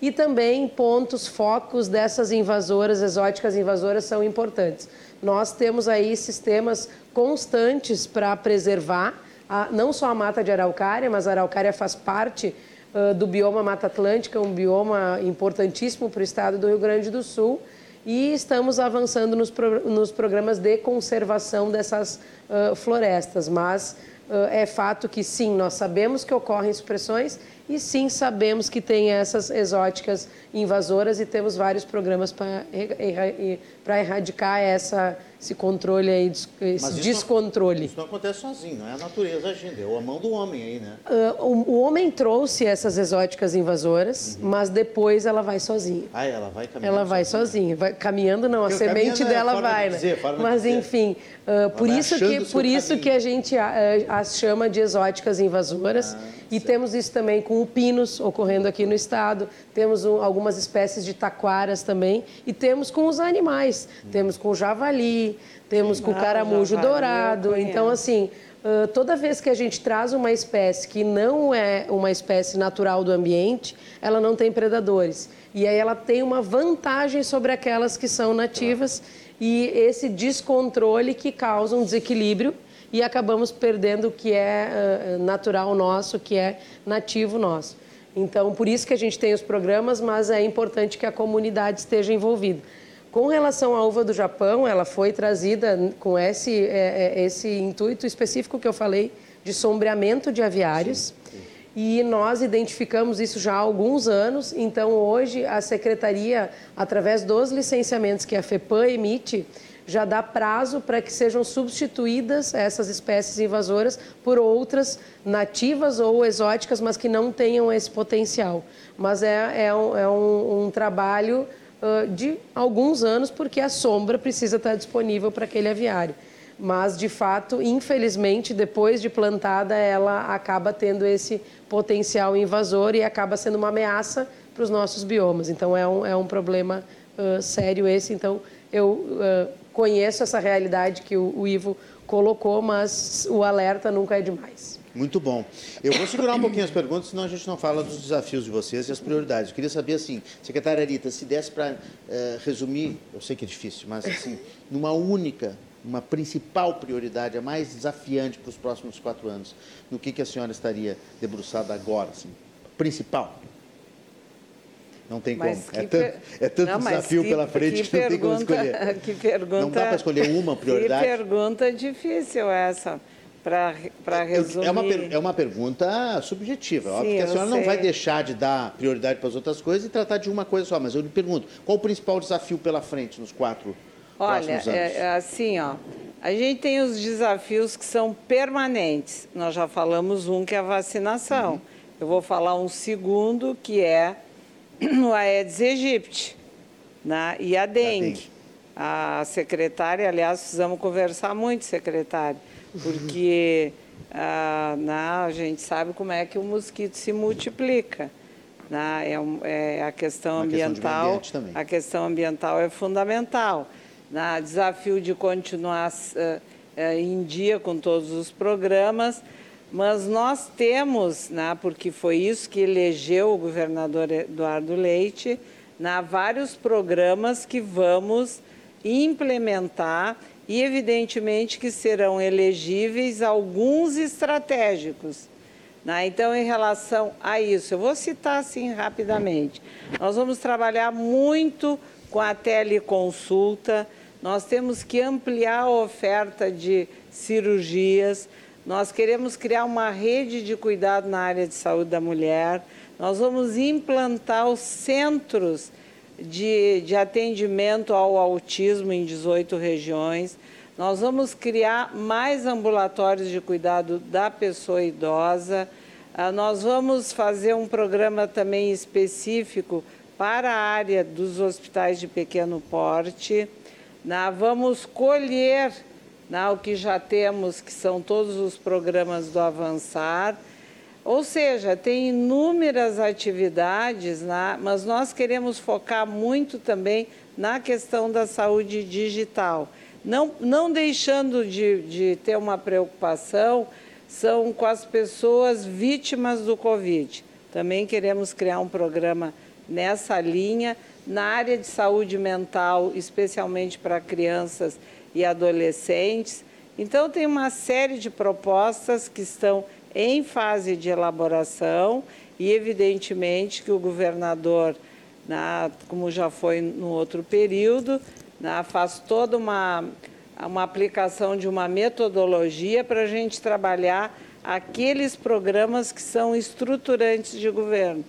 E também pontos, focos dessas invasoras, exóticas invasoras, são importantes. Nós temos aí sistemas constantes para preservar a, não só a mata de araucária, mas a araucária faz parte uh, do bioma Mata Atlântica, um bioma importantíssimo para o estado do Rio Grande do Sul e estamos avançando nos, pro, nos programas de conservação dessas uh, florestas. Mas é fato que sim, nós sabemos que ocorrem supressões e sim sabemos que tem essas exóticas invasoras e temos vários programas para erradicar essa esse controle aí, esse isso descontrole. Não, isso não acontece sozinho, não é a natureza agindo, é a mão do homem aí, né? Uh, o, o, homem trouxe essas exóticas invasoras, uhum. mas depois ela vai sozinha. Ah, ela vai caminhando Ela vai sozinha. Vai, caminhando não, a semente é dela vai, né? Dizer, mas enfim, uh, por, isso que, por isso que a gente uh, as chama de exóticas invasoras. Ah, e temos isso também com o pinos ocorrendo aqui no estado, temos um, algumas espécies de taquaras também, e temos com os animais, temos com o javali, temos com o caramujo dourado. Então, assim, toda vez que a gente traz uma espécie que não é uma espécie natural do ambiente, ela não tem predadores. E aí ela tem uma vantagem sobre aquelas que são nativas e esse descontrole que causa um desequilíbrio e acabamos perdendo o que é natural nosso, que é nativo nosso. Então, por isso que a gente tem os programas, mas é importante que a comunidade esteja envolvida. Com relação à uva do Japão, ela foi trazida com esse, é, é, esse intuito específico que eu falei de sombreamento de aviários. Sim, sim. E nós identificamos isso já há alguns anos. Então, hoje, a secretaria, através dos licenciamentos que a FEPAM emite, já dá prazo para que sejam substituídas essas espécies invasoras por outras nativas ou exóticas, mas que não tenham esse potencial. Mas é, é, um, é um, um trabalho uh, de alguns anos, porque a sombra precisa estar disponível para aquele aviário. Mas, de fato, infelizmente, depois de plantada, ela acaba tendo esse potencial invasor e acaba sendo uma ameaça para os nossos biomas. Então, é um, é um problema uh, sério esse. Então, eu uh, conheço essa realidade que o, o Ivo colocou, mas o alerta nunca é demais. Muito bom. Eu vou segurar um pouquinho as perguntas, senão a gente não fala dos desafios de vocês e as prioridades. Eu queria saber, assim, secretária Arita, se desse para eh, resumir, eu sei que é difícil, mas assim, numa única, uma principal prioridade, a mais desafiante para os próximos quatro anos, no que, que a senhora estaria debruçada agora, assim, principal? Não tem mas como. É tanto, é tanto não, desafio que, pela frente que, que não tem como escolher. Que pergunta, não dá para escolher uma prioridade? Que pergunta difícil essa, para resumir. É uma, é uma pergunta subjetiva. Sim, óbvio que a senhora não vai deixar de dar prioridade para as outras coisas e tratar de uma coisa só. Mas eu lhe pergunto, qual o principal desafio pela frente nos quatro Olha, próximos anos? Olha, é, assim, ó, a gente tem os desafios que são permanentes. Nós já falamos um, que é a vacinação. Uhum. Eu vou falar um segundo, que é no Aedes aegypti né? e a dengue. a secretária, aliás, precisamos conversar muito, secretária, porque ah, né, a gente sabe como é que o mosquito se multiplica. Né? É, um, é a questão ambiental. Questão a questão ambiental é fundamental. Né? Desafio de continuar uh, em dia com todos os programas mas nós temos, né, porque foi isso que elegeu o governador Eduardo Leite, né, vários programas que vamos implementar e, evidentemente, que serão elegíveis alguns estratégicos. Né? Então, em relação a isso, eu vou citar assim rapidamente. Nós vamos trabalhar muito com a teleconsulta, nós temos que ampliar a oferta de cirurgias, nós queremos criar uma rede de cuidado na área de saúde da mulher. Nós vamos implantar os centros de, de atendimento ao autismo em 18 regiões. Nós vamos criar mais ambulatórios de cuidado da pessoa idosa. Ah, nós vamos fazer um programa também específico para a área dos hospitais de pequeno porte. Vamos colher o que já temos, que são todos os programas do Avançar. Ou seja, tem inúmeras atividades, né, mas nós queremos focar muito também na questão da saúde digital. Não, não deixando de, de ter uma preocupação, são com as pessoas vítimas do Covid. Também queremos criar um programa nessa linha, na área de saúde mental, especialmente para crianças e adolescentes. Então, tem uma série de propostas que estão em fase de elaboração e, evidentemente, que o governador, na, como já foi no outro período, na, faz toda uma, uma aplicação de uma metodologia para a gente trabalhar aqueles programas que são estruturantes de governo.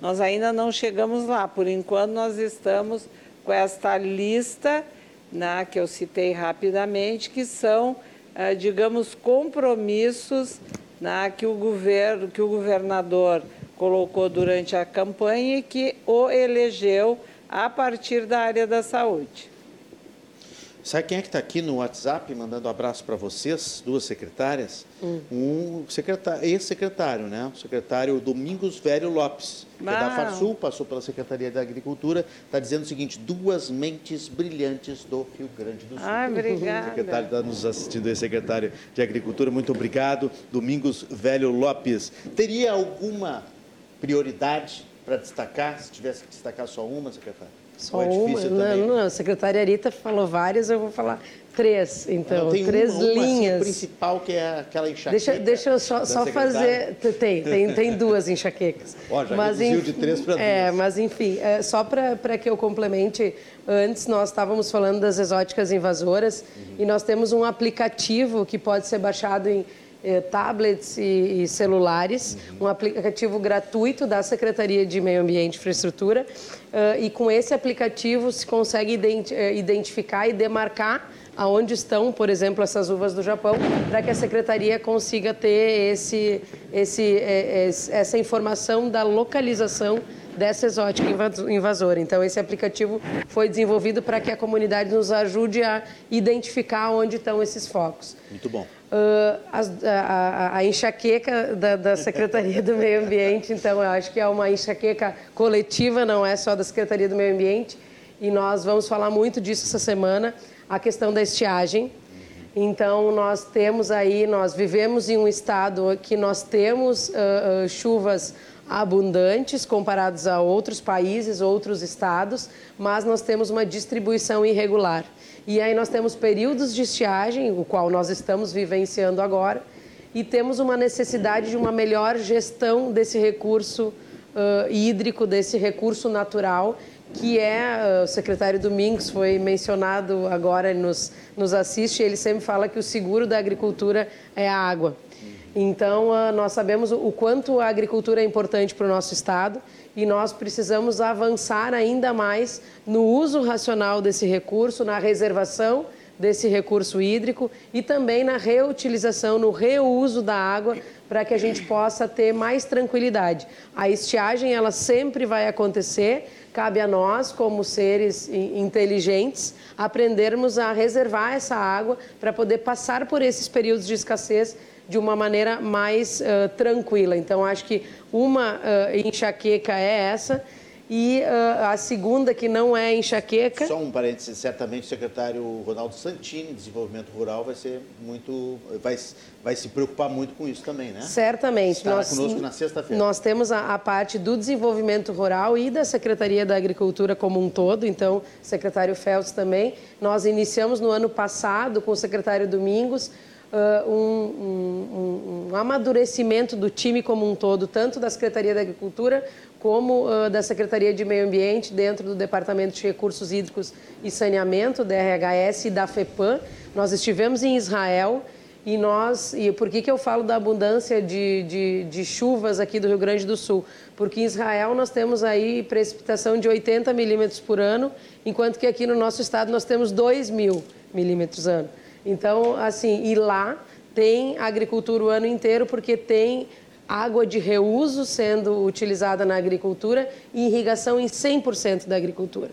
Nós ainda não chegamos lá, por enquanto nós estamos com esta lista né, que eu citei rapidamente, que são, eh, digamos, compromissos né, que, o governo, que o governador colocou durante a campanha e que o elegeu a partir da área da saúde. Sabe quem é que está aqui no WhatsApp mandando um abraço para vocês, duas secretárias? Hum. Um secretário, ex-secretário, né? O secretário Domingos Velho Lopes, que é da Farsul, passou pela Secretaria da Agricultura, está dizendo o seguinte: duas mentes brilhantes do Rio Grande do Sul. Ah, obrigada. O secretário está nos assistindo aí, secretário de Agricultura, muito obrigado. Domingos Velho Lopes. Teria alguma prioridade para destacar, se tivesse que destacar só uma, secretário? Só é uma? Não, não, a secretária Arita falou várias, eu vou falar três, então, tem três uma, uma, linhas. Assim, principal que é aquela enxaqueca. Deixa, deixa eu só, só fazer. Tem, tem, tem duas enxaquecas. Ó, já mas, reduziu de três para duas. É, mas enfim, é, só para que eu complemente, antes nós estávamos falando das exóticas invasoras uhum. e nós temos um aplicativo que pode ser baixado em eh, tablets e, e celulares, um aplicativo gratuito da Secretaria de Meio Ambiente e Infraestrutura. Uh, e com esse aplicativo se consegue eh, identificar e demarcar aonde estão, por exemplo, essas uvas do Japão, para que a secretaria consiga ter esse, esse, essa informação da localização dessa exótica invasora. Então, esse aplicativo foi desenvolvido para que a comunidade nos ajude a identificar onde estão esses focos. Muito bom. Uh, a, a, a, enxaqueca da, da, Secretaria do Meio Ambiente, então, eu acho que é uma enxaqueca coletiva, não é só da Secretaria do Meio Ambiente, e nós vamos falar muito disso essa semana, a questão da estiagem. Então, nós temos aí, nós vivemos em um estado que nós temos uh, uh, chuvas abundantes comparados a outros países, outros estados, mas nós temos uma distribuição irregular. E aí nós temos períodos de estiagem, o qual nós estamos vivenciando agora, e temos uma necessidade de uma melhor gestão desse recurso uh, hídrico, desse recurso natural, que é, uh, o secretário Domingos foi mencionado agora, nos, nos assiste, ele sempre fala que o seguro da agricultura é a água. Então, uh, nós sabemos o quanto a agricultura é importante para o nosso Estado e nós precisamos avançar ainda mais no uso racional desse recurso, na reservação desse recurso hídrico e também na reutilização, no reuso da água para que a gente possa ter mais tranquilidade. A estiagem ela sempre vai acontecer, cabe a nós como seres inteligentes aprendermos a reservar essa água para poder passar por esses períodos de escassez de uma maneira mais uh, tranquila. Então, acho que uma uh, enxaqueca é essa. E uh, a segunda, que não é enxaqueca. Só um parênteses: certamente o secretário Ronaldo Santini, Desenvolvimento Rural, vai ser muito. vai, vai se preocupar muito com isso também, né? Certamente. Estará nós, conosco na sexta-feira. Nós temos a, a, parte do desenvolvimento rural e da Secretaria da Agricultura como um todo, então, secretário Feltz também. Nós iniciamos no ano passado com o secretário Domingos uh, um, um, um, amadurecimento do time como um todo, tanto da Secretaria da Agricultura como uh, da Secretaria de Meio Ambiente, dentro do Departamento de Recursos Hídricos e Saneamento, da RHS e da FEPAM. Nós estivemos em Israel e nós, e por que, que eu falo da abundância de, de, de, chuvas aqui do Rio Grande do Sul? Porque em Israel nós temos aí precipitação de 80 milímetros por ano, enquanto que aqui no nosso estado nós temos 2 mil milímetros ano. Então, assim, e lá tem agricultura o ano inteiro porque tem água de reuso sendo utilizada na agricultura e irrigação em 100% da agricultura.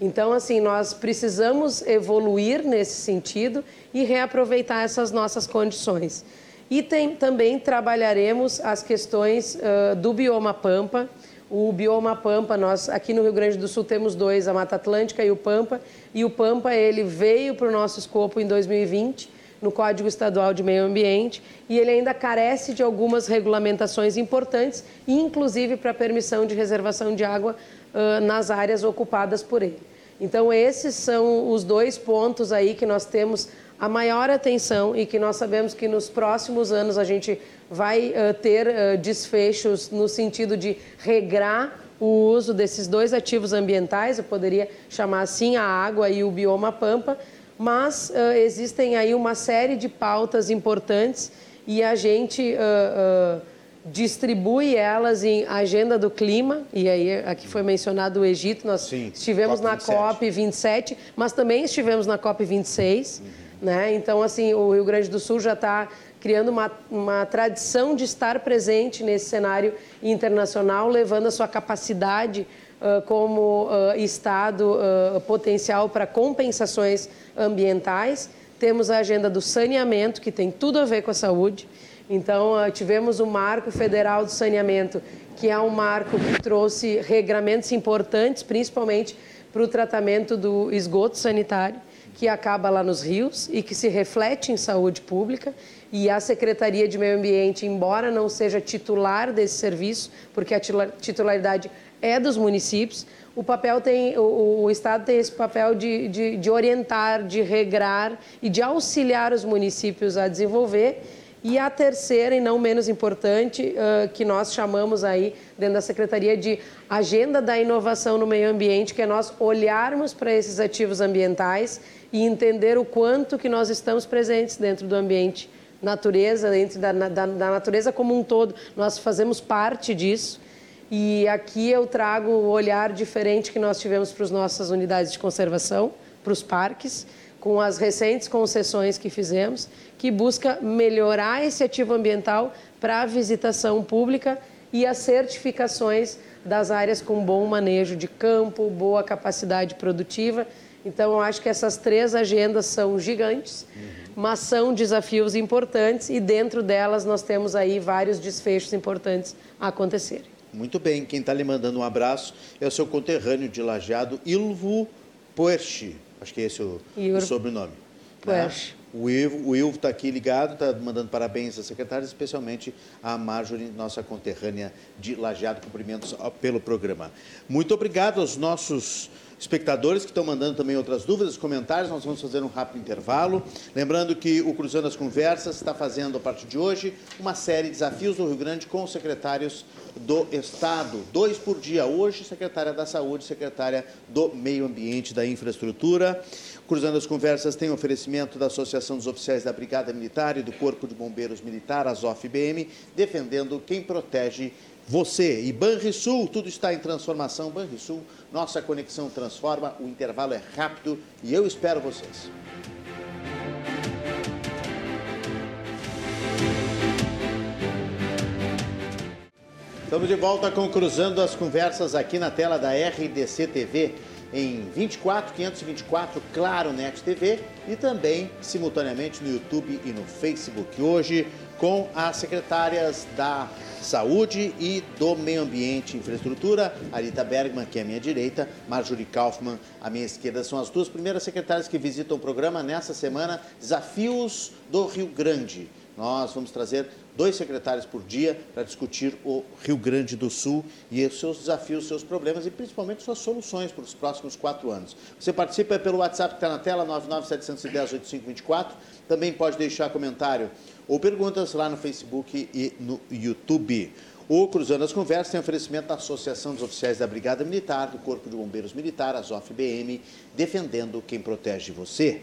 Então, assim, nós precisamos evoluir nesse sentido e reaproveitar essas nossas condições. E tem, também trabalharemos as questões uh, do bioma pampa, o bioma Pampa, nós aqui no Rio Grande do Sul temos dois, a Mata Atlântica e o Pampa, e o Pampa ele veio para o nosso escopo em 2020, no Código Estadual de Meio Ambiente, e ele ainda carece de algumas regulamentações importantes, inclusive para a permissão de reservação de água uh, nas áreas ocupadas por ele. Então, esses são os dois pontos aí que nós temos a maior atenção e que nós sabemos que nos próximos anos a gente vai uh, ter uh, desfechos no sentido de regrar o uso desses dois ativos ambientais, eu poderia chamar assim a água e o bioma pampa, mas uh, existem aí uma série de pautas importantes e a gente distribui elas em agenda do clima, e aí aqui foi mencionado o Egito, nós Sim, estivemos COP na COP 27, mas também estivemos na COP 26, uhum. né? Então, assim, o Rio Grande do Sul já está criando uma, uma tradição de estar presente nesse cenário internacional, levando a sua capacidade uh, como uh, Estado uh, potencial para compensações ambientais. Temos a agenda do saneamento, que tem tudo a ver com a saúde. Então, tivemos o Marco Federal do Saneamento, que é um marco que trouxe regramentos importantes, principalmente para o tratamento do esgoto sanitário, que acaba lá nos rios e que se reflete em saúde pública. E a Secretaria de Meio Ambiente, embora não seja titular desse serviço, porque a titularidade é dos municípios, o papel tem, o, o Estado tem esse papel de, de, de orientar, de regrar e de auxiliar os municípios a desenvolver. E a terceira, e não menos importante, que nós chamamos aí dentro da Secretaria de Agenda da Inovação no Meio Ambiente, que é nós olharmos para esses ativos ambientais e entender o quanto que nós estamos presentes dentro do ambiente natureza, dentro da, da, da natureza como um todo. Nós fazemos parte disso e aqui eu trago o olhar diferente que nós tivemos para as nossas unidades de conservação, para os parques, com as recentes concessões que fizemos, que busca melhorar esse ativo ambiental para a visitação pública e as certificações das áreas com bom manejo de campo, boa capacidade produtiva. Então, eu acho que essas três agendas são gigantes, mas são desafios importantes e dentro delas nós temos aí vários desfechos importantes a acontecerem. Muito bem, quem está lhe mandando um abraço é o seu conterrâneo de Lajeado, Ilvo Puerchi. Acho que é esse o, o sobrenome. Puerchi. Né? O Ilvo está aqui ligado, está mandando parabéns às secretárias, especialmente à Marjorie, nossa conterrânea de Lajeado. Cumprimentos pelo programa. Muito obrigado aos nossos espectadores que estão mandando também outras dúvidas, comentários. Nós vamos fazer um rápido intervalo. Lembrando que o Cruzando as Conversas está fazendo, a partir de hoje, uma série de desafios do Rio Grande com os secretários do Estado. Dois por dia. Hoje, secretária da Saúde, secretária do Meio Ambiente e da Infraestrutura. Cruzando as Conversas tem oferecimento da Associação dos Oficiais da Brigada Militar e do Corpo de Bombeiros Militar, a ZOF-BM, defendendo quem protege você. E Banrisul, tudo está em transformação. Banrisul, nossa conexão transforma, o intervalo é rápido e eu espero vocês. Estamos de volta com Cruzando as Conversas aqui na tela da RDC TV em 24 524 Claro Net TV e também simultaneamente no YouTube e no Facebook. Hoje com as secretárias da Saúde e do Meio Ambiente e Infraestrutura, Arita Bergman, que é a minha direita, Marjorie Kaufmann, à minha esquerda. São as duas primeiras secretárias que visitam o programa nessa semana, Desafios do Rio Grande. Nós vamos trazer dois secretários por dia para discutir o Rio Grande do Sul e os seus desafios, seus problemas e principalmente suas soluções para os próximos quatro anos. Você participa pelo WhatsApp que está na tela, 997108524. Também pode deixar comentário ou perguntas lá no Facebook e no YouTube. O Cruzando as Conversas tem oferecimento da Associação dos Oficiais da Brigada Militar, do Corpo de Bombeiros Militar, a ZOF-BM, defendendo quem protege você.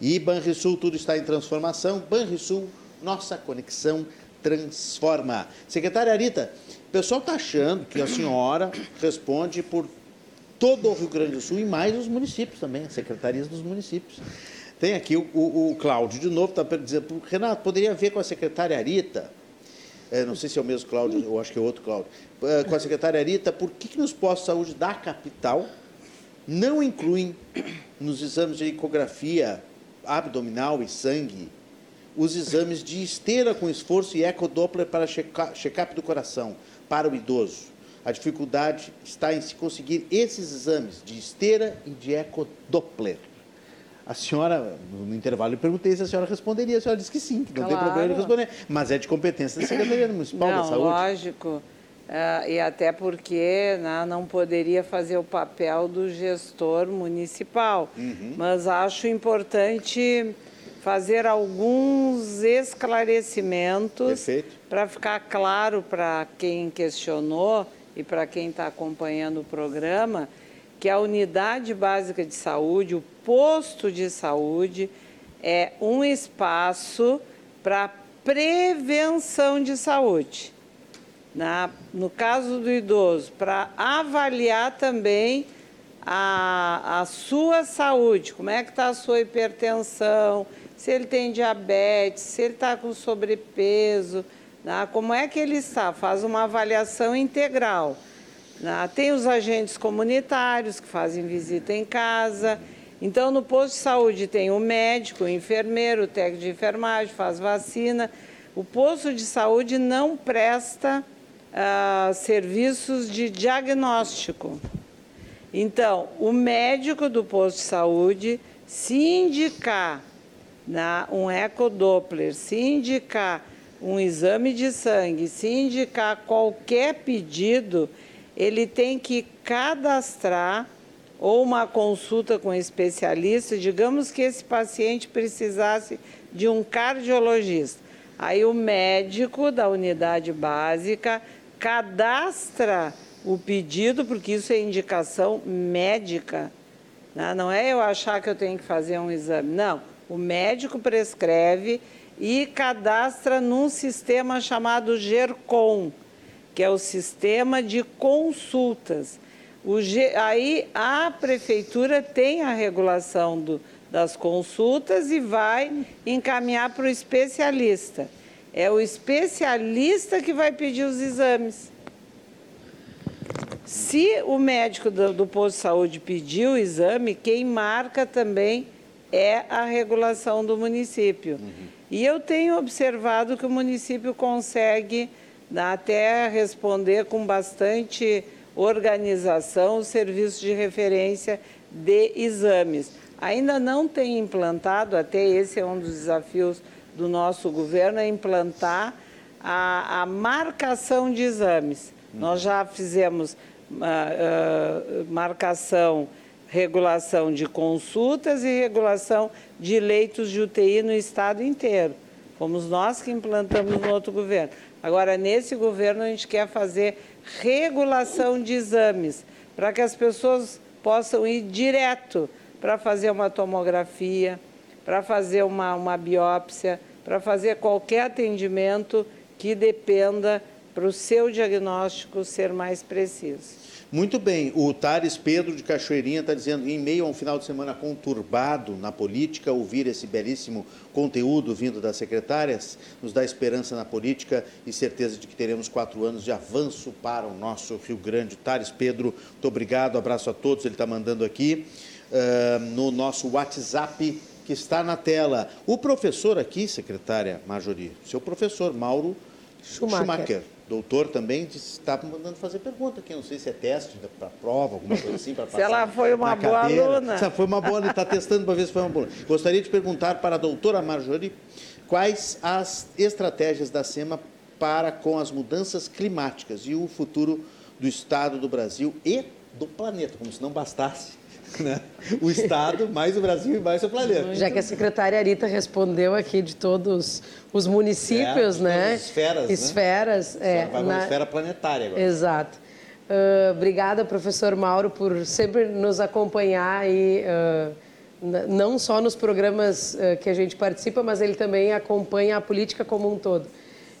E Banrisul, tudo está em transformação. Banrisul, nossa conexão transforma. Secretária Arita, o pessoal está achando que a senhora responde por todo o Rio Grande do Sul e mais os municípios também, as secretarias dos municípios. Tem aqui o, o, o Cláudio de novo, está dizendo, Renato, poderia ver com a secretária Arita, é, não sei se é o mesmo Cláudio, eu acho que é outro Cláudio, é, com a secretária Arita, por que, que nos postos de saúde da capital não incluem nos exames de ecografia abdominal e sangue os exames de esteira com esforço e ecodoppler para check-up do coração para o idoso. A dificuldade está em se conseguir esses exames de esteira e de ecodoppler. A senhora, no intervalo, eu perguntei se a senhora responderia. A senhora disse que sim, que não claro. tem problema de responder. Mas é de competência da Secretaria Municipal não, da Saúde. Lógico. Uh, e até porque né, não poderia fazer o papel do gestor municipal. Uhum. Mas acho importante fazer alguns esclarecimentos para ficar claro para quem questionou e para quem está acompanhando o programa que a unidade básica de saúde, o posto de saúde, é um espaço para prevenção de saúde. Na, no caso do idoso, para avaliar também a, a sua saúde, como é que está a sua hipertensão, se ele tem diabetes, se ele está com sobrepeso, né? como é que ele está, faz uma avaliação integral. Né? Tem os agentes comunitários que fazem visita em casa. Então, no posto de saúde tem o médico, o enfermeiro, o técnico de enfermagem, faz vacina. O posto de saúde não presta uh, serviços de diagnóstico. Então, o médico do posto de saúde, se indicar na, um ecodoppler, se indicar um exame de sangue, se indicar qualquer pedido, ele tem que cadastrar ou uma consulta com especialista, digamos que esse paciente precisasse de um cardiologista. Aí o médico da unidade básica cadastra o pedido, porque isso é indicação médica. Né? Não é eu achar que eu tenho que fazer um exame. Não. O médico prescreve e cadastra num sistema chamado GERCOM, que é o sistema de consultas. G... Aí a prefeitura tem a regulação do, das consultas e vai encaminhar para o especialista. É o especialista que vai pedir os exames. Se o médico do, do posto de saúde pedir o exame, quem marca também é a regulação do município. Uhum. E eu tenho observado que o município consegue até responder com bastante organização os serviços de referência de exames. Ainda não tem implantado, até esse é um dos desafios do nosso governo, é implantar a, a marcação de exames. Uhum. Nós já fizemos uh, marcação, regulação de consultas e regulação de leitos de UTI no estado inteiro. Fomos nós que implantamos no outro governo. Agora, nesse governo, a gente quer fazer regulação de exames, para que as pessoas possam ir direto para fazer uma tomografia, para fazer uma, uma biópsia, para fazer qualquer atendimento que dependa para o seu diagnóstico ser mais preciso. Muito bem, o Tares Pedro de Cachoeirinha está dizendo, em meio a um final de semana conturbado na política, ouvir esse belíssimo conteúdo vindo das secretárias nos dá esperança na política e certeza de que teremos quatro anos de avanço para o nosso Rio Grande. Tares Pedro, muito obrigado, abraço a todos, ele está mandando aqui uh, no nosso WhatsApp que está na tela. O professor aqui, secretária Marjorie, seu professor Mauro Schumacher. Schumacher doutor também estava mandando fazer pergunta aqui, não sei se é teste para prova, alguma coisa assim, para passar. Se ela foi uma boa cadeira. aluna. Se foi uma boa aluna, está testando para ver se foi uma boa aluna. Gostaria de perguntar para a doutora Marjorie quais as estratégias da SEMA para com as mudanças climáticas e o futuro do Estado do Brasil e do planeta, como se não bastasse né? o Estado, mais o Brasil e mais o planeta. Já que a secretária Arita respondeu aqui de todos os municípios, é, né? Esferas. Esferas. Né? É, vai na... uma esfera planetária agora. Exato. Uh, obrigada, professor Mauro, por sempre nos acompanhar e uh, não só nos programas uh, que a gente participa, mas ele também acompanha a política como um todo.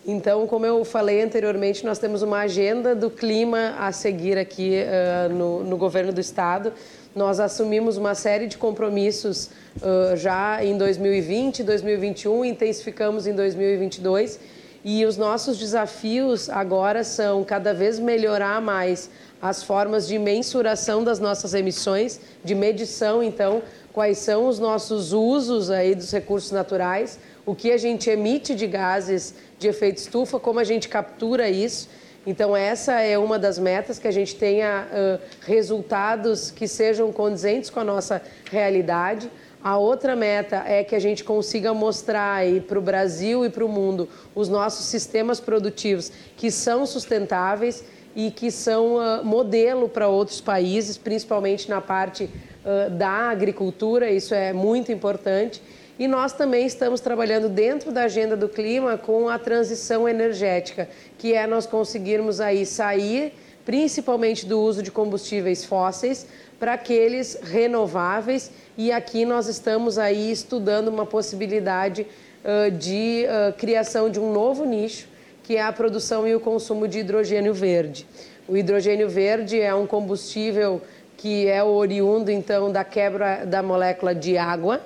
Então, como eu falei anteriormente, nós temos uma agenda do clima a seguir aqui no, no governo do estado. Nós assumimos uma série de compromissos uh, já em 2020, 2021, intensificamos em 2022 e os nossos desafios agora são cada vez melhorar mais as formas de mensuração das nossas emissões, de medição, então, quais são os nossos usos aí dos recursos naturais, o que a gente emite de gases de efeito estufa, como a gente captura isso então, essa é uma das metas, que a gente tenha uh, resultados que sejam condizentes com a nossa realidade. A outra meta é que a gente consiga mostrar para o Brasil e para o mundo os nossos sistemas produtivos que são sustentáveis e que são uh, modelo para outros países, principalmente na parte uh, da agricultura, isso é muito importante. E nós também estamos trabalhando dentro da agenda do clima com a transição energética, que é nós conseguirmos aí sair principalmente do uso de combustíveis fósseis para aqueles renováveis e aqui nós estamos aí estudando uma possibilidade uh, de uh, criação de um novo nicho que é a produção e o consumo de hidrogênio verde. O hidrogênio verde é um combustível que é oriundo então da quebra da molécula de água,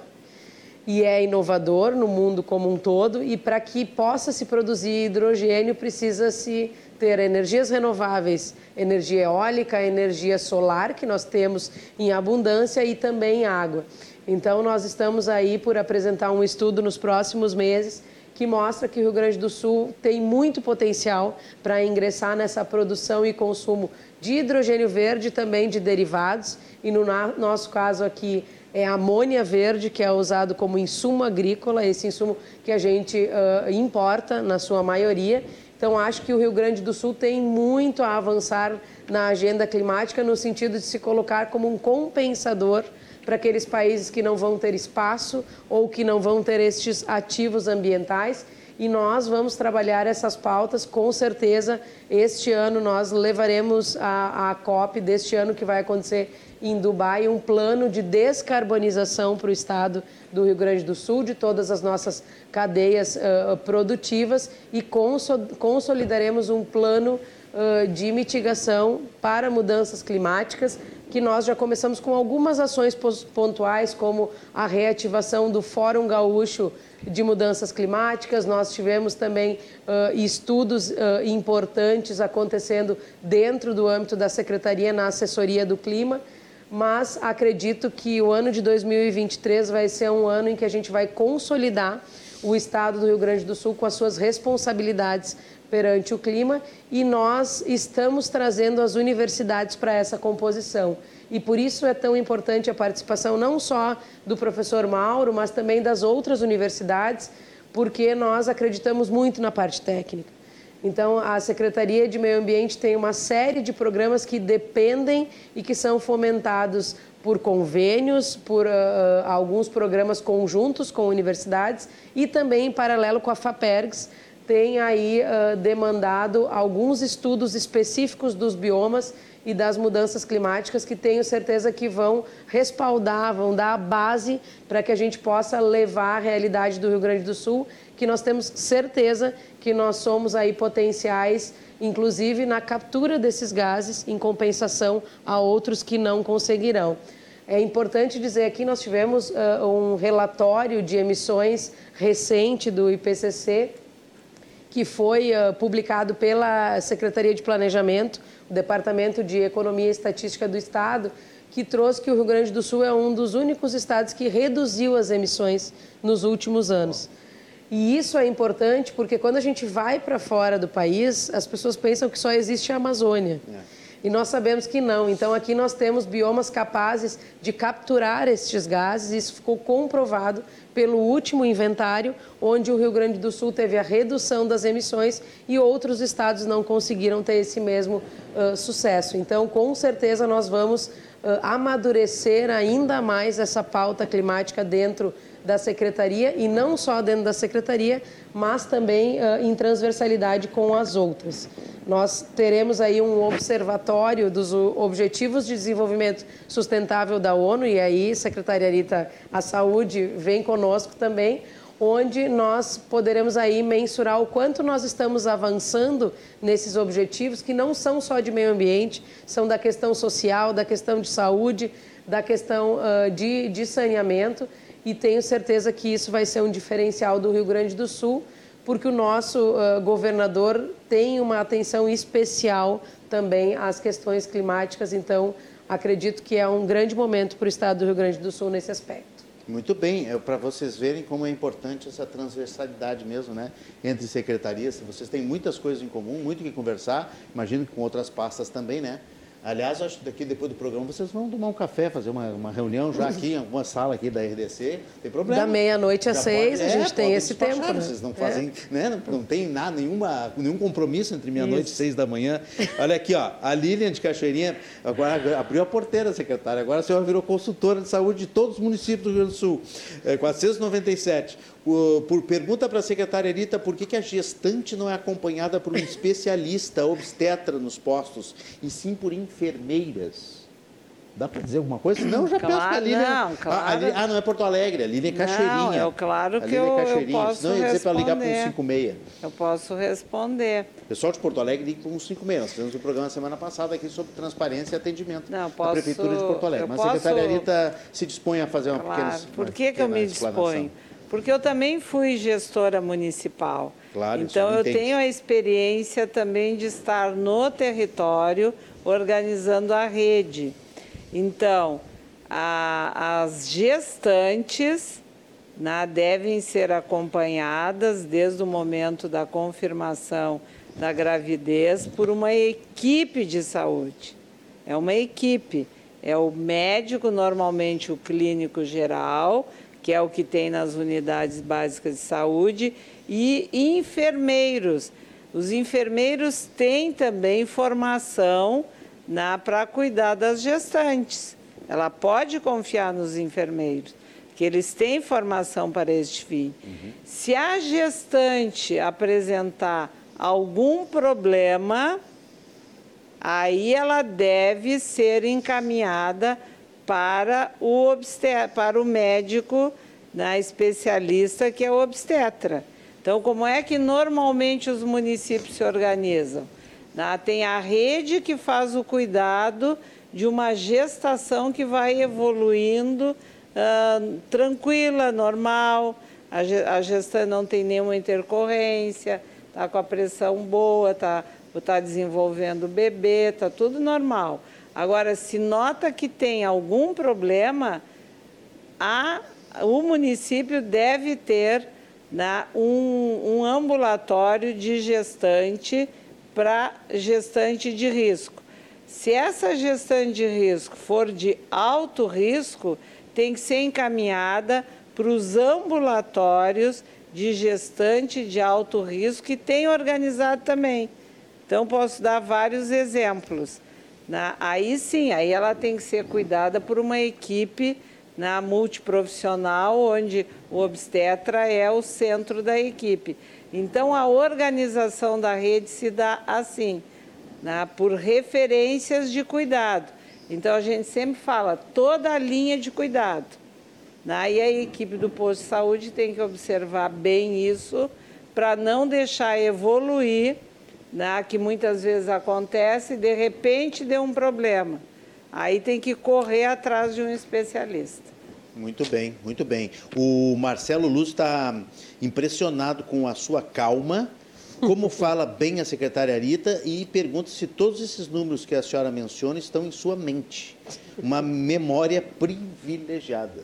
e é inovador no mundo como um todo e para que possa se produzir hidrogênio precisa se ter energias renováveis, energia eólica, energia solar que nós temos em abundância e também água. Então nós estamos aí por apresentar um estudo nos próximos meses que mostra que o Rio Grande do Sul tem muito potencial para ingressar nessa produção e consumo de hidrogênio verde também de derivados e no nosso caso aqui é amônia verde, que é usado como insumo agrícola, esse insumo que a gente uh, importa na sua maioria. Então, acho que o Rio Grande do Sul tem muito a avançar na agenda climática, no sentido de se colocar como um compensador para aqueles países que não vão ter espaço ou que não vão ter estes ativos ambientais. E nós vamos trabalhar essas pautas, com certeza. Este ano nós levaremos a, a COP deste ano que vai acontecer em Dubai um plano de descarbonização para o estado do Rio Grande do Sul, de todas as nossas cadeias uh, produtivas e consolidaremos um plano uh, de mitigação para mudanças climáticas, que nós já começamos com algumas ações pontuais, como a reativação do Fórum Gaúcho de Mudanças Climáticas. Nós tivemos também uh, estudos uh, importantes acontecendo dentro do âmbito da Secretaria na Assessoria do Clima mas acredito que o ano de 2023 vai ser um ano em que a gente vai consolidar o estado do Rio Grande do Sul com as suas responsabilidades perante o clima e nós estamos trazendo as universidades para essa composição. E por isso é tão importante a participação não só do professor Mauro, mas também das outras universidades, porque nós acreditamos muito na parte técnica. Então, a Secretaria de Meio Ambiente tem uma série de programas que dependem e que são fomentados por convênios, por uh, alguns programas conjuntos com universidades e também em paralelo com a FAPERGS, tem aí uh, demandado alguns estudos específicos dos biomas e das mudanças climáticas que tenho certeza que vão respaldar, vão dar a base para que a gente possa levar a realidade do Rio Grande do Sul que nós temos certeza que nós somos aí potenciais, inclusive na captura desses gases, em compensação a outros que não conseguirão. É importante dizer aqui, nós tivemos uh, um relatório de emissões recente do IPCC, que foi uh, publicado pela Secretaria de Planejamento, o Departamento de Economia e Estatística do Estado, que trouxe que o Rio Grande do Sul é um dos únicos estados que reduziu as emissões nos últimos anos. E isso é importante porque quando a gente vai para fora do país, as pessoas pensam que só existe a Amazônia. É. E nós sabemos que não. Então, aqui nós temos biomas capazes de capturar estes gases. Isso ficou comprovado pelo último inventário, onde o Rio Grande do Sul teve a redução das emissões e outros estados não conseguiram ter esse mesmo uh, sucesso. Então, com certeza, nós vamos uh, amadurecer ainda mais essa pauta climática dentro da secretaria e não só dentro da secretaria, mas também uh, em transversalidade com as outras. Nós teremos aí um observatório dos Objetivos de Desenvolvimento Sustentável da ONU e aí, secretaria Rita, a saúde vem conosco também, onde nós poderemos aí mensurar o quanto nós estamos avançando nesses objetivos que não são só de meio ambiente, são da questão social, da questão de saúde, da questão uh, de, de saneamento e tenho certeza que isso vai ser um diferencial do Rio Grande do Sul, porque o nosso uh, governador tem uma atenção especial também às questões climáticas, então acredito que é um grande momento para o estado do Rio Grande do Sul nesse aspecto. Muito bem, é para vocês verem como é importante essa transversalidade mesmo, né? Entre secretarias, vocês têm muitas coisas em comum, muito o que conversar, imagino que com outras pastas também, né? Aliás, acho que daqui depois do programa vocês vão tomar um café, fazer uma, uma reunião já aqui em alguma sala aqui da RDC. Tem problema. Da meia-noite às seis, pode, a gente é, tem esse tempo. Né? Vocês não fazem, é. né? Não, não tem nada, nenhuma, nenhum compromisso entre meia-noite e seis da manhã. Olha aqui, ó, a Lilian de Cachoeirinha agora abriu a porteira, secretária. Agora a senhora virou consultora de saúde de todos os municípios do Rio Grande do Sul. É, 497 por pergunta para a secretária Rita por que, que a gestante não é acompanhada por um especialista obstetra nos postos, e sim por enfermeiras. Dá para dizer alguma coisa? Não, já claro, penso que a Lívia... Não, claro. ah, não é Porto Alegre, a Lívia é Cachoeirinha. Não, é claro que eu, é eu posso Não, ia dizer para ligar para um 56. Eu posso responder. Pessoal de Porto Alegre, liga para um 56. Nós fizemos um programa semana passada aqui sobre transparência e atendimento não, posso, na Prefeitura de Porto Alegre. Mas posso, a secretária Rita se dispõe a fazer uma claro. pequena Por que, que eu me disponho? Porque eu também fui gestora municipal. Claro, então eu entende. tenho a experiência também de estar no território organizando a rede. Então, a, as gestantes né, devem ser acompanhadas desde o momento da confirmação da gravidez por uma equipe de saúde. É uma equipe. É o médico, normalmente o clínico geral, que é o que tem nas unidades básicas de saúde, e enfermeiros. Os enfermeiros têm também formação para cuidar das gestantes. Ela pode confiar nos enfermeiros, que eles têm formação para este fim. Uhum. Se a gestante apresentar algum problema, aí ela deve ser encaminhada para o, para o médico né, especialista que é o obstetra. Então, como é que normalmente os municípios se organizam? Né, tem a rede que faz o cuidado de uma gestação que vai evoluindo uh, tranquila, normal, a gestante não tem nenhuma intercorrência, está com a pressão boa, está tá desenvolvendo o bebê, está tudo normal. Agora, se nota que tem algum problema, a, o município deve ter né, um, um ambulatório de gestante para gestante de risco. Se essa gestante de risco for de alto risco, tem que ser encaminhada para os ambulatórios de gestante de alto risco que tem organizado também. Então, posso dar vários exemplos. Né? Aí sim, aí ela tem que ser cuidada por uma equipe né, multiprofissional, onde o obstetra é o centro da equipe. Então, a organização da rede se dá assim, né, por referências de cuidado. Então, a gente sempre fala toda a linha de cuidado. Né? E a equipe do posto de saúde tem que observar bem isso para não deixar evoluir né, que muitas vezes acontece, de repente deu um problema. Aí tem que correr atrás de um especialista. Muito bem, muito bem. O Marcelo Luz está impressionado com a sua calma, como fala bem a secretária Rita e pergunta se todos esses números que a senhora menciona estão em sua mente. Uma memória privilegiada.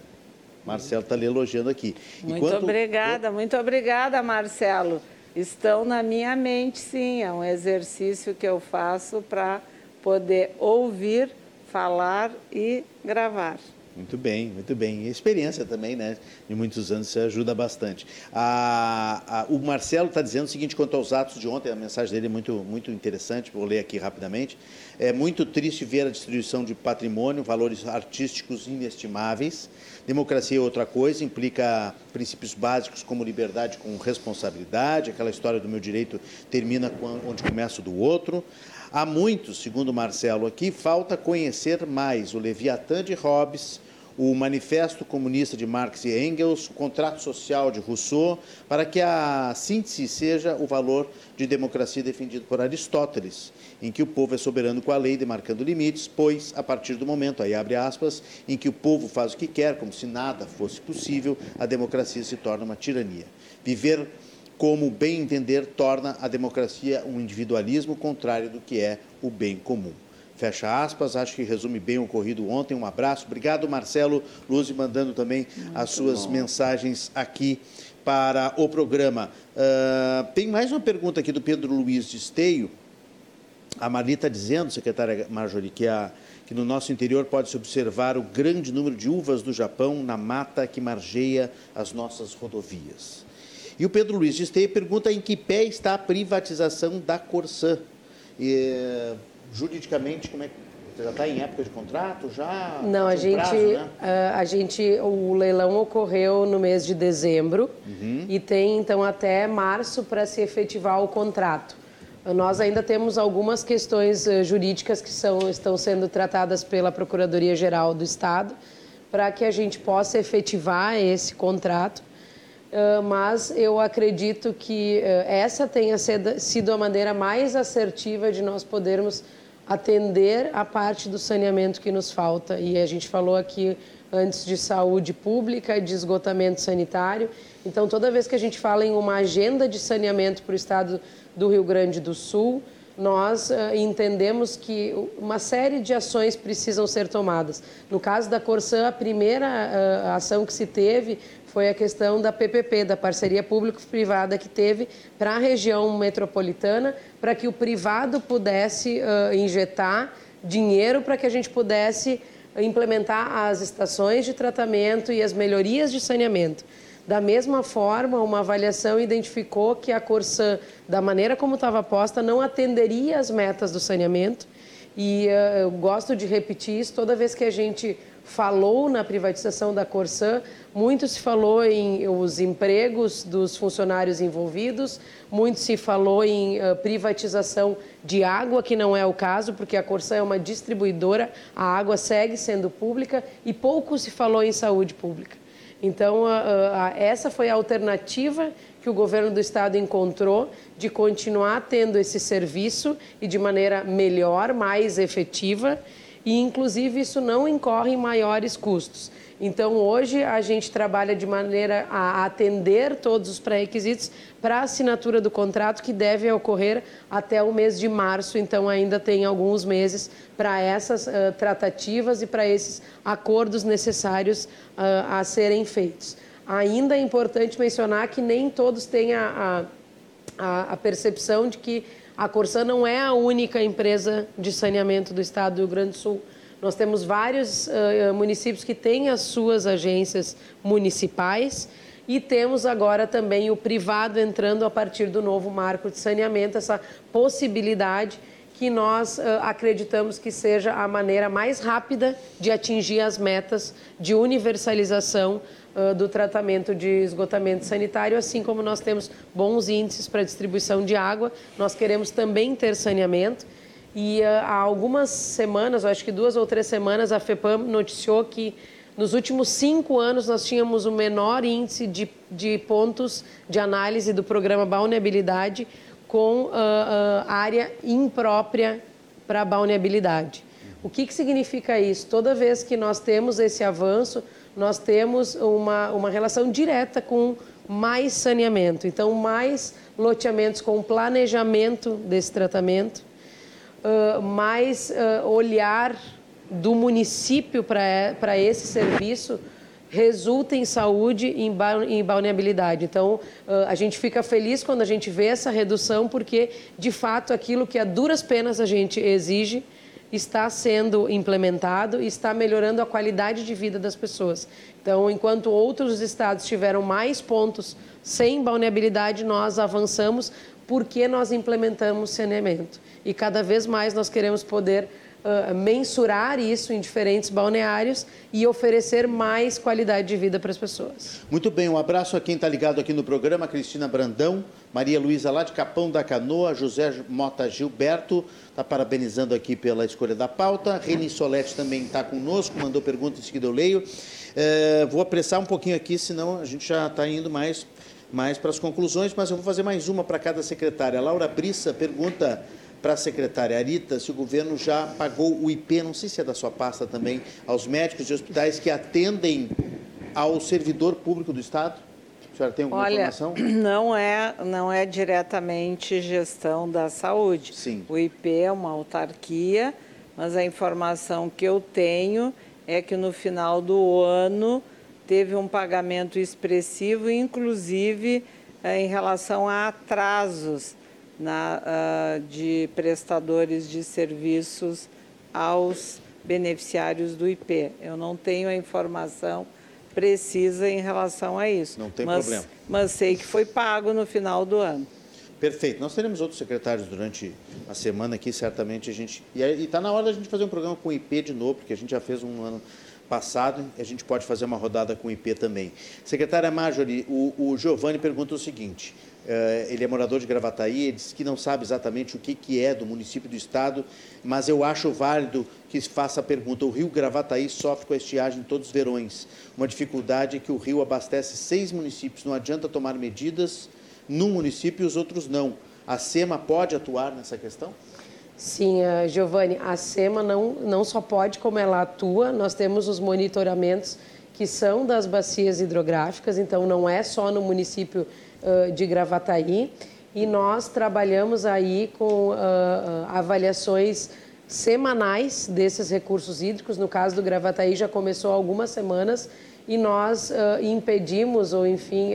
Marcelo está lhe elogiando aqui. Muito Enquanto... obrigada, muito obrigada, Marcelo estão na minha mente, sim. É um exercício que eu faço para poder ouvir, falar e gravar. Muito bem, muito bem. E experiência também, né? De muitos anos, isso ajuda bastante. A, a, o Marcelo está dizendo o seguinte quanto aos atos de ontem, a mensagem dele é muito, muito interessante, vou ler aqui rapidamente. É muito triste ver a destruição de patrimônio, valores artísticos inestimáveis. Democracia é outra coisa, implica princípios básicos como liberdade com responsabilidade, aquela história do meu direito termina onde começa o do outro. Há muitos, segundo Marcelo aqui, falta conhecer mais o Leviatã de Hobbes, o Manifesto Comunista de Marx e Engels, o Contrato Social de Rousseau, para que a síntese seja o valor de democracia defendido por Aristóteles, em que o povo é soberano com a lei, demarcando limites, pois, a partir do momento, aí abre aspas, em que o povo faz o que quer, como se nada fosse possível, a democracia se torna uma tirania. Viver como bem entender torna a democracia um individualismo contrário do que é o bem comum. Fecha aspas, acho que resume bem o ocorrido ontem. Um abraço. Obrigado, Marcelo Luz, mandando também Muito as suas bom. mensagens aqui para o programa. Uh, tem mais uma pergunta aqui do Pedro Luiz de Esteio. A Marli está dizendo, secretária Marjorie, que, a, que no nosso interior pode-se observar o grande número de uvas do Japão na mata que margeia as nossas rodovias. E o Pedro Luiz de Esteio pergunta em que pé está a privatização da Corsã. E, juridicamente, como é que você já está em época de contrato? Já? Não, a gente, prazo, né? Eh, a gente, o leilão ocorreu no mês de dezembro uhum. e tem então até março para se efetivar o contrato. Nós ainda temos algumas questões eh, jurídicas que são, estão sendo tratadas pela Procuradoria-Geral do Estado para que a gente possa efetivar esse contrato. Uh, mas eu acredito que essa tenha sido a maneira mais assertiva de nós podermos atender a parte do saneamento que nos falta. E a gente falou aqui antes de saúde pública de esgotamento sanitário. Então, toda vez que a gente fala em uma agenda de saneamento para o estado do Rio Grande do Sul, nós uh, entendemos que uma série de ações precisam ser tomadas. No caso da Corsã, a primeira uh, ação que se teve foi a questão da PPP, da parceria público-privada que teve para a região metropolitana, para que o privado pudesse uh, injetar dinheiro para que a gente pudesse implementar as estações de tratamento e as melhorias de saneamento. Da mesma forma, uma avaliação identificou que a Corsã, da maneira como estava posta, não atenderia as metas do saneamento. E uh, eu gosto de repetir isso toda vez que a gente falou na privatização da Corsã, muito se falou em os empregos dos funcionários envolvidos, muito se falou em uh, privatização de água, que não é o caso, porque a Corsã é uma distribuidora, a água segue sendo pública, e pouco se falou em saúde pública. Então, uh, uh, essa foi a alternativa que o governo do estado encontrou de continuar tendo esse serviço e de maneira melhor, mais efetiva e, inclusive, isso não incorre em maiores custos. Então, hoje, a gente trabalha de maneira a atender todos os pré-requisitos para a assinatura do contrato, que deve ocorrer até o mês de março. Então, ainda tem alguns meses para essas uh, tratativas e para esses acordos necessários uh, a serem feitos. Ainda é importante mencionar que nem todos têm a, a, a percepção de que a Corsã não é a única empresa de saneamento do estado do Rio Grande do Sul. Nós temos vários uh, municípios que têm as suas agências municipais e temos agora também o privado entrando a partir do novo marco de saneamento, essa possibilidade que nós uh, acreditamos que seja a maneira mais rápida de atingir as metas de universalização do tratamento de esgotamento sanitário, assim como nós temos bons índices para distribuição de água, nós queremos também ter saneamento. E há algumas semanas, acho que duas ou três semanas, a FEPAM noticiou que nos últimos cinco anos nós tínhamos o menor índice de, de pontos de análise do programa Balneabilidade com uh, uh, área imprópria para balneabilidade. O que, que significa isso? Toda vez que nós temos esse avanço, nós temos uma, uma relação direta com mais saneamento. Então, mais loteamentos com planejamento desse tratamento, uh, mais uh, olhar do município para esse serviço resulta em saúde e em, ba em balneabilidade. Então, a gente fica feliz quando a gente vê essa redução, porque, de fato, aquilo que a duras penas a gente exige está sendo implementado e está melhorando a qualidade de vida das pessoas. Então, enquanto outros estados tiveram mais pontos sem balneabilidade, nós avançamos porque nós implementamos saneamento. E cada vez mais nós queremos poder uh, mensurar isso em diferentes balneários e oferecer mais qualidade de vida para as pessoas. Muito bem, um abraço a quem está ligado aqui no programa, Cristina Brandão, Maria Luísa lá de Capão da Canoa, José Mota Gilberto, está parabenizando aqui pela escolha da pauta, Reni Solete também está conosco, mandou pergunta, em seguida eu leio. É, vou apressar um pouquinho aqui, senão a gente já está indo mais mais para as conclusões, mas eu vou fazer mais uma para cada secretária. Laura Brissa pergunta para a secretária Arita se o governo já pagou o IP, não sei se é da sua pasta também, aos médicos de hospitais que atendem ao servidor público do Estado? A senhora tem alguma Olha, informação? Não é, não é diretamente gestão da saúde. Sim. O IP é uma autarquia, mas a informação que eu tenho é que no final do ano teve um pagamento expressivo, inclusive eh, em relação a atrasos na, uh, de prestadores de serviços aos beneficiários do IP. Eu não tenho a informação precisa em relação a isso. Não tem mas, problema. Mas sei que foi pago no final do ano. Perfeito. Nós teremos outros secretários durante a semana aqui, certamente a gente. E está na hora da gente fazer um programa com o IP de novo, porque a gente já fez um ano passado, a gente pode fazer uma rodada com o IP também. Secretária Marjorie, o, o Giovanni pergunta o seguinte: ele é morador de Gravataí, ele diz que não sabe exatamente o que, que é do município do estado, mas eu acho válido que faça a pergunta. O rio Gravataí sofre com a estiagem todos os verões. Uma dificuldade é que o rio abastece seis municípios. Não adianta tomar medidas num município e os outros não. A SEMA pode atuar nessa questão? Sim, uh, Giovanni, a SEMA não, não só pode, como ela atua, nós temos os monitoramentos que são das bacias hidrográficas, então não é só no município uh, de Gravataí, e nós trabalhamos aí com uh, avaliações semanais desses recursos hídricos, no caso do Gravataí já começou há algumas semanas, e nós impedimos, ou enfim,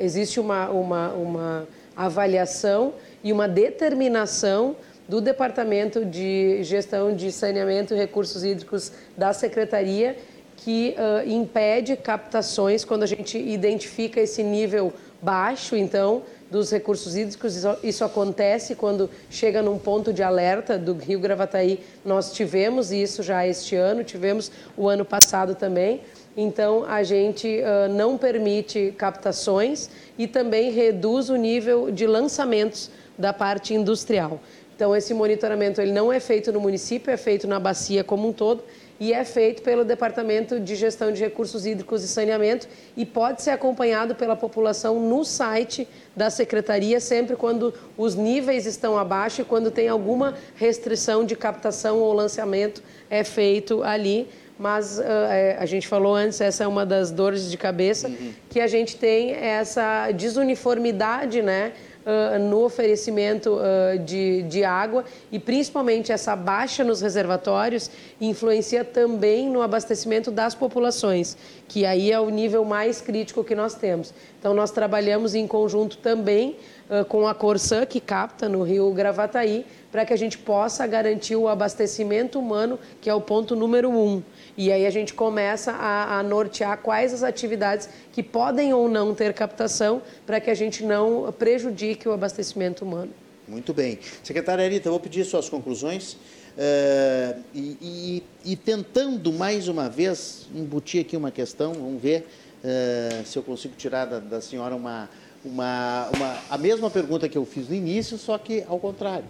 existe uma, uma, uma avaliação e uma determinação do Departamento de Gestão de Saneamento e Recursos Hídricos da Secretaria que uh, impede captações quando a gente identifica esse nível baixo, então, dos recursos hídricos. Isso, isso, acontece quando chega num ponto de alerta do Rio Gravataí. Nós tivemos isso já este ano, tivemos o ano passado também. Então, a gente uh, não permite captações e também reduz o nível de lançamentos da parte industrial. Então, esse monitoramento ele não é feito no município, é feito na bacia como um todo e é feito pelo Departamento de Gestão de Recursos Hídricos e Saneamento e pode ser acompanhado pela população no site da Secretaria sempre quando os níveis estão abaixo e quando tem alguma restrição de captação ou lançamento é feito ali. Mas uh, é, a gente falou antes, essa é uma das dores de cabeça, uhum. que a gente tem essa desuniformidade, né? Uh, no oferecimento uh, de, de água e principalmente essa baixa nos reservatórios influencia também no abastecimento das populações, que aí é o nível mais crítico que nós temos. Então nós trabalhamos em conjunto também uh, com a Corsã, que capta no rio Gravataí, para que a gente possa garantir o abastecimento humano, que é o ponto número um. E aí a gente começa a, a nortear quais as atividades que podem ou não ter captação para que a gente não prejudique o abastecimento humano. Muito bem. Secretária Arita, vou pedir suas conclusões. Uh, e, e, e, tentando mais uma vez embutir aqui uma questão, vamos ver uh, se eu consigo tirar da, da senhora uma, uma, uma, a mesma pergunta que eu fiz no início, só que ao contrário.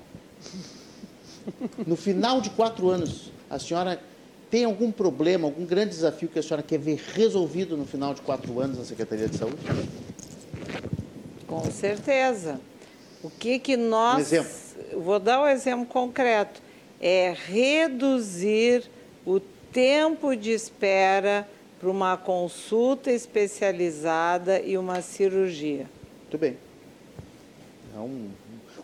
No final de quatro anos, a senhora tem algum problema, algum grande desafio que a senhora quer ver resolvido no final de quatro anos na Secretaria de Saúde? Com certeza. O que que nós... Um exemplo. Vou dar um exemplo concreto. É reduzir o tempo de espera para uma consulta especializada e uma cirurgia. Muito bem. Então,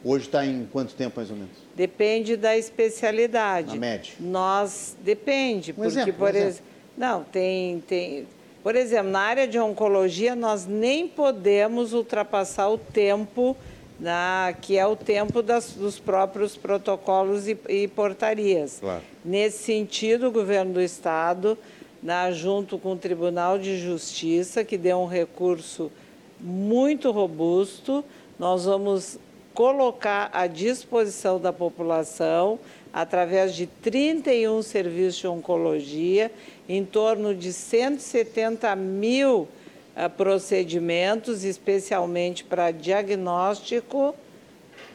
hoje está em quanto tempo mais ou menos? Depende da especialidade. A média. Nós depende, um porque exemplo, por um exemplo. não tem tem por exemplo, na área de oncologia nós nem podemos ultrapassar o tempo na, que é o tempo das, dos próprios protocolos e, e portarias. Claro. Nesse sentido, o governo do estado, na, junto com o Tribunal de Justiça, que deu um recurso muito robusto, nós vamos colocar à disposição da população, através de 31 serviços de oncologia, em torno de 170 mil uh, procedimentos, especialmente para diagnóstico,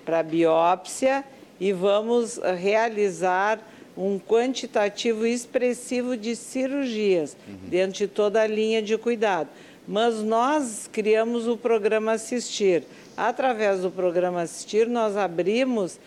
para biópsia, e vamos realizar um quantitativo expressivo de cirurgias uhum. dentro de toda a linha de cuidado. Mas nós criamos o programa Assistir. Através do programa Assistir, nós abrimos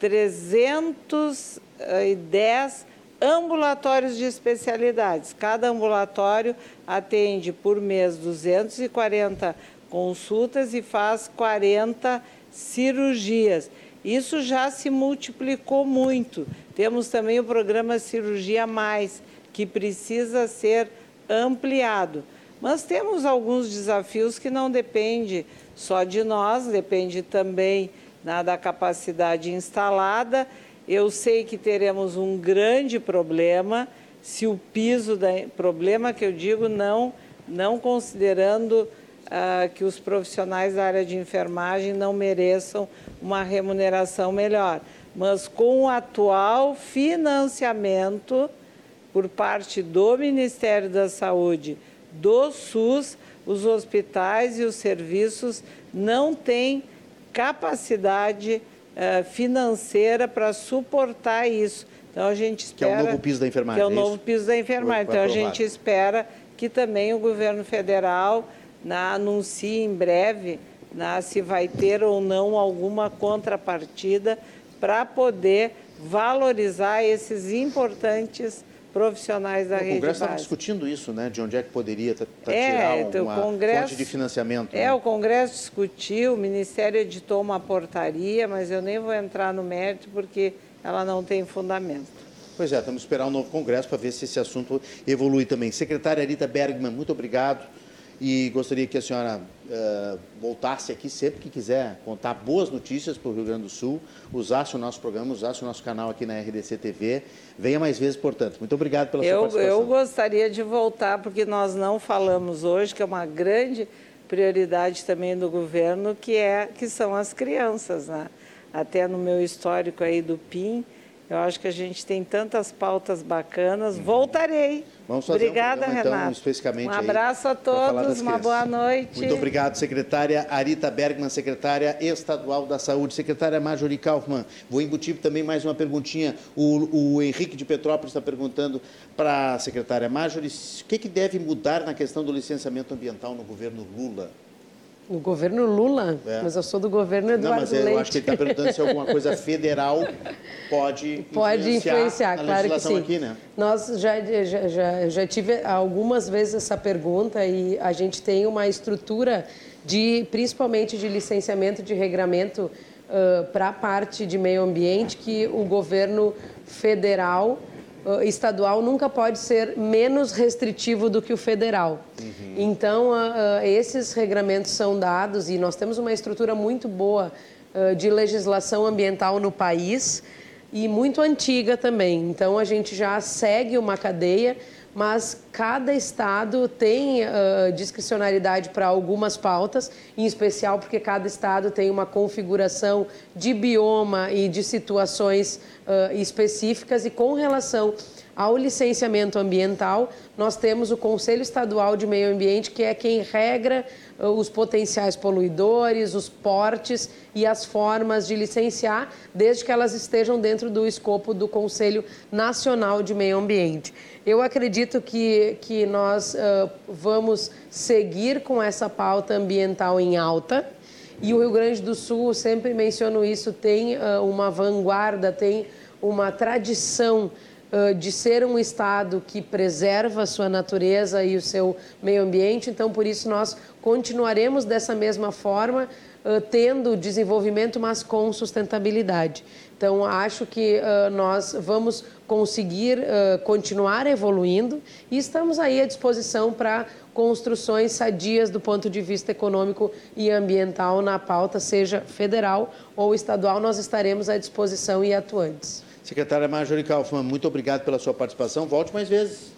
310 ambulatórios de especialidades. Cada ambulatório atende por mês 240 consultas e faz 40 cirurgias. Isso já se multiplicou muito. Temos também o programa Cirurgia Mais, que precisa ser ampliado. Mas temos alguns desafios que não dependem só de nós, depende também né, da capacidade instalada. Eu sei que teremos um grande problema se o piso da problema que eu digo não não considerando ah, que os profissionais da área de enfermagem não mereçam uma remuneração melhor, mas com o atual financiamento por parte do Ministério da Saúde, do SUS, os hospitais e os serviços não têm capacidade uh, financeira para suportar isso. Então a gente espera. Que é o novo piso da enfermagem. Que é o é novo piso da enfermagem. Então a gente espera que também o governo federal na, anuncie em breve na, se vai ter ou não alguma contrapartida para poder valorizar esses importantes profissionais da o rede O Congresso estava discutindo isso, né? De onde é que poderia é, tirar uma Congresso, fonte de financiamento. É, né? o Congresso discutiu, o Ministério editou uma portaria, mas eu nem vou entrar no mérito porque ela não tem fundamento. Pois é, estamos esperando um novo Congresso para ver se esse assunto evolui também. Secretária Arita Bergman, muito obrigado. E gostaria que a senhora uh, voltasse aqui sempre que quiser contar boas notícias para o Rio Grande do Sul, usasse o nosso programa, usasse o nosso canal aqui na RDC TV. Venha mais vezes, portanto. Muito obrigado pela eu, sua participação. Eu gostaria de voltar, porque nós não falamos hoje, que é uma grande prioridade também do governo, que, é, que são as crianças. Né? Até no meu histórico aí do PIN, eu acho que a gente tem tantas pautas bacanas. Voltarei. Vamos fazer Obrigada, um programa, Renato. então, especificamente Um abraço a todos, uma boa noite. Muito obrigado, secretária Arita Bergman, secretária estadual da Saúde. Secretária Marjorie Kaufmann, vou embutir também mais uma perguntinha. O, o Henrique de Petrópolis está perguntando para a secretária Marjorie o que, que deve mudar na questão do licenciamento ambiental no governo Lula. No governo Lula? É. Mas eu sou do governo Eduardo Não, mas eu Leite. acho que ele está perguntando se alguma coisa federal pode, pode influenciar, influenciar claro que sim. Aqui, né? Nós já, já, já, já tive algumas vezes essa pergunta e a gente tem uma estrutura de, principalmente de licenciamento de regramento uh, para a parte de meio ambiente que o governo federal estadual nunca pode ser menos restritivo do que o federal. Uhum. Então, esses regramentos são dados e nós temos uma estrutura muito boa de legislação ambiental no país e muito antiga também. Então, a gente já segue uma cadeia mas cada estado tem uh, discricionariedade para algumas pautas, em especial porque cada estado tem uma configuração de bioma e de situações uh, específicas. E com relação ao licenciamento ambiental, nós temos o Conselho Estadual de Meio Ambiente, que é quem regra os potenciais poluidores, os portes e as formas de licenciar, desde que elas estejam dentro do escopo do Conselho Nacional de Meio Ambiente. Eu acredito que, que nós uh, vamos seguir com essa pauta ambiental em alta. E o Rio Grande do Sul, sempre menciono isso, tem uh, uma vanguarda, tem uma tradição de ser um estado que preserva a sua natureza e o seu meio ambiente. Então, por isso, nós continuaremos dessa mesma forma, tendo desenvolvimento, mas com sustentabilidade. Então, acho que nós vamos conseguir continuar evoluindo e estamos aí à disposição para construções sadias do ponto de vista econômico e ambiental na pauta, seja federal ou estadual, nós estaremos à disposição e atuantes. Secretária Marjorie Kaufmann, muito obrigado pela sua participação. Volte mais vezes.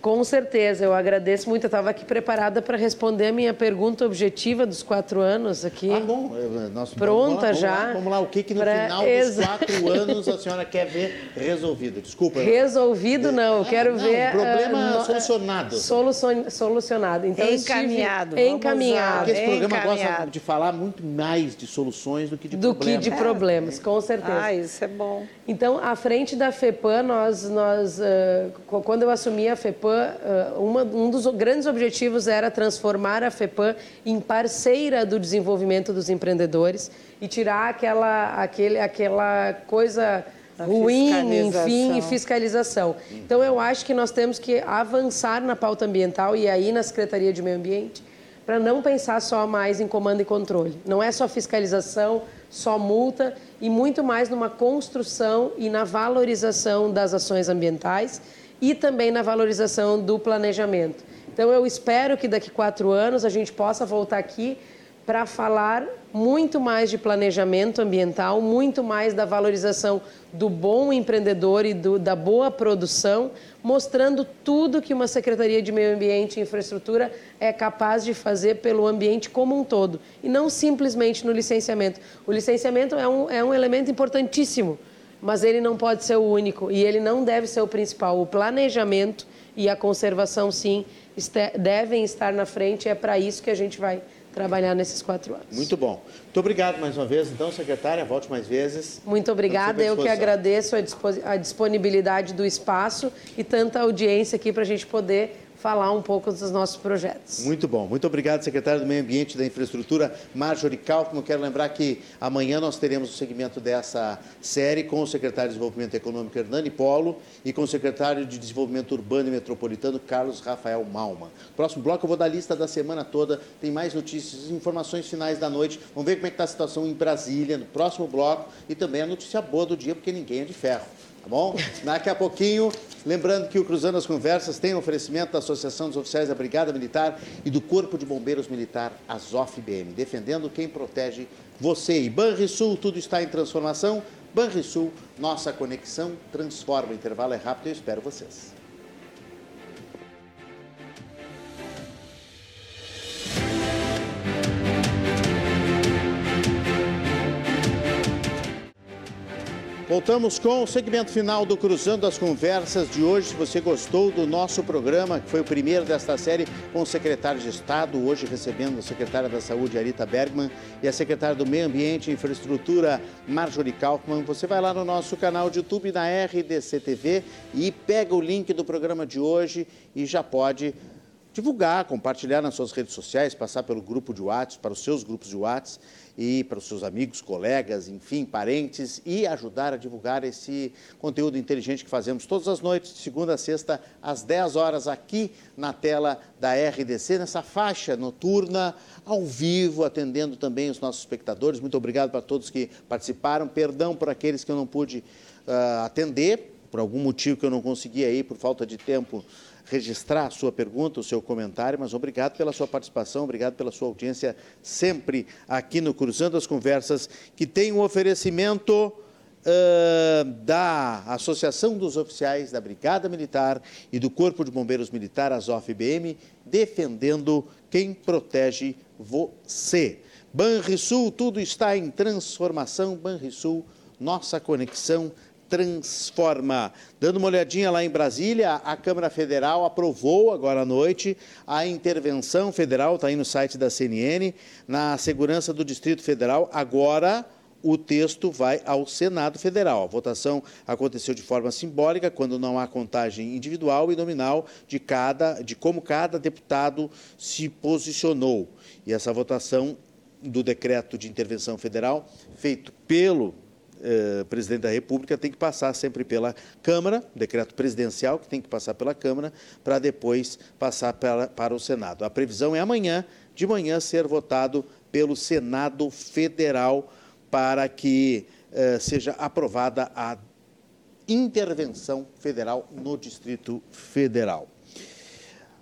Com certeza, eu agradeço muito. Eu estava aqui preparada para responder a minha pergunta objetiva dos quatro anos aqui. Ah, bom. Nós, Pronta vamos já. Vamos lá, vamos lá, o que, que no pra... final dos quatro anos a senhora quer ver resolvido? Desculpa. Resolvido não, eu quero ah, ver... problema uh, solucionado. Solucion, solucionado. Então, encaminhado. Estive... Encaminhado. Porque esse programa gosta de falar muito mais de soluções do que de do problemas. Do que de problemas, com certeza. Ah, isso é bom. Então, à frente da FEPAM, nós, nós uh, quando eu assumi a FEPAM, uh, uma, um dos grandes objetivos era transformar a FEPAM em parceira do desenvolvimento dos empreendedores e tirar aquela, aquele, aquela coisa a ruim, enfim, e fiscalização. Então, eu acho que nós temos que avançar na pauta ambiental e aí na Secretaria de Meio Ambiente para não pensar só mais em comando e controle. Não é só fiscalização, só multa e muito mais numa construção e na valorização das ações ambientais e também na valorização do planejamento. Então, eu espero que daqui quatro anos a gente possa voltar aqui para falar muito mais de planejamento ambiental, muito mais da valorização do bom empreendedor e do, da boa produção, mostrando tudo que uma Secretaria de Meio Ambiente e Infraestrutura é capaz de fazer pelo ambiente como um todo, e não simplesmente no licenciamento. O licenciamento é um, é um elemento importantíssimo, mas ele não pode ser o único e ele não deve ser o principal. O planejamento e a conservação, sim, devem estar na frente, é para isso que a gente vai trabalhar nesses quatro anos. Muito bom. Muito obrigado mais uma vez, então, secretária. Volte mais vezes. Muito obrigada. Eu que agradeço a disponibilidade do espaço e tanta audiência aqui para a gente poder falar um pouco dos nossos projetos. Muito bom. Muito obrigado, secretário do Meio Ambiente e da Infraestrutura, Marjorie Kaufmann. Quero lembrar que amanhã nós teremos o segmento dessa série com o secretário de Desenvolvimento Econômico, Hernani Polo, e com o secretário de Desenvolvimento Urbano e Metropolitano, Carlos Rafael Malma. Próximo bloco eu vou dar a lista da semana toda, tem mais notícias, informações finais da noite. Vamos ver como é que está a situação em Brasília, no próximo bloco, e também a notícia boa do dia, porque ninguém é de ferro. Tá bom? Daqui a pouquinho Lembrando que o Cruzando as Conversas tem oferecimento da Associação dos Oficiais da Brigada Militar e do Corpo de Bombeiros Militar, ASOF-BM, defendendo quem protege você. E Banrisul, tudo está em transformação. Banrisul, nossa conexão transforma. O intervalo é rápido, eu espero vocês. Voltamos com o segmento final do Cruzando as Conversas de hoje. Se você gostou do nosso programa, que foi o primeiro desta série, com o secretário de Estado, hoje recebendo a secretária da Saúde, Arita Bergman, e a secretária do Meio Ambiente e Infraestrutura, Marjorie Kaufmann, você vai lá no nosso canal de YouTube, na RDC TV, e pega o link do programa de hoje e já pode divulgar, compartilhar nas suas redes sociais, passar pelo grupo de WhatsApp, para os seus grupos de WhatsApp e para os seus amigos, colegas, enfim, parentes e ajudar a divulgar esse conteúdo inteligente que fazemos todas as noites, de segunda a sexta, às 10 horas, aqui na tela da RDC, nessa faixa noturna, ao vivo, atendendo também os nossos espectadores. Muito obrigado para todos que participaram. Perdão por aqueles que eu não pude uh, atender, por algum motivo que eu não consegui aí, por falta de tempo registrar a sua pergunta, o seu comentário, mas obrigado pela sua participação, obrigado pela sua audiência sempre aqui no Cruzando as Conversas, que tem um oferecimento uh, da Associação dos Oficiais da Brigada Militar e do Corpo de Bombeiros Militar, ASOF-BM, defendendo quem protege você. Banrisul, tudo está em transformação. Banrisul, nossa conexão transforma. Dando uma olhadinha lá em Brasília, a Câmara Federal aprovou agora à noite a intervenção federal, está aí no site da CNN, na segurança do Distrito Federal. Agora o texto vai ao Senado Federal. A votação aconteceu de forma simbólica, quando não há contagem individual e nominal de cada, de como cada deputado se posicionou. E essa votação do decreto de intervenção federal, feito pelo eh, presidente da República tem que passar sempre pela Câmara, decreto presidencial que tem que passar pela Câmara, para depois passar para, para o Senado. A previsão é amanhã, de manhã, ser votado pelo Senado Federal para que eh, seja aprovada a intervenção federal no Distrito Federal.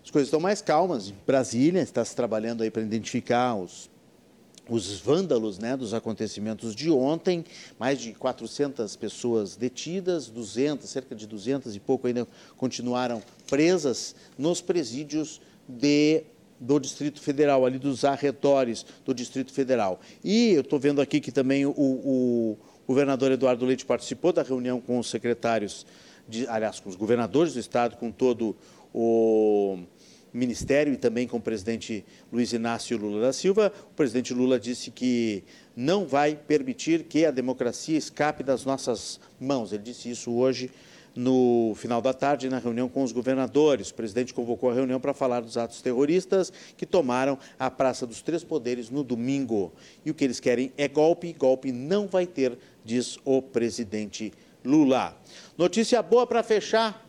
As coisas estão mais calmas. Brasília está se trabalhando aí para identificar os os vândalos né, dos acontecimentos de ontem, mais de 400 pessoas detidas, 200, cerca de 200 e pouco ainda continuaram presas nos presídios de, do Distrito Federal, ali dos arredores do Distrito Federal. E eu estou vendo aqui que também o, o, governador Eduardo Leite participou da reunião com os secretários, de, aliás, com os governadores do Estado, com todo o ministério e também com o presidente Luiz Inácio Lula da Silva. O presidente Lula disse que não vai permitir que a democracia escape das nossas mãos. Ele disse isso hoje no final da tarde, na reunião com os governadores. O presidente convocou a reunião para falar dos atos terroristas que tomaram a Praça dos Três Poderes no domingo. E o que eles querem é golpe, golpe não vai ter, diz o presidente Lula. Notícia boa para fechar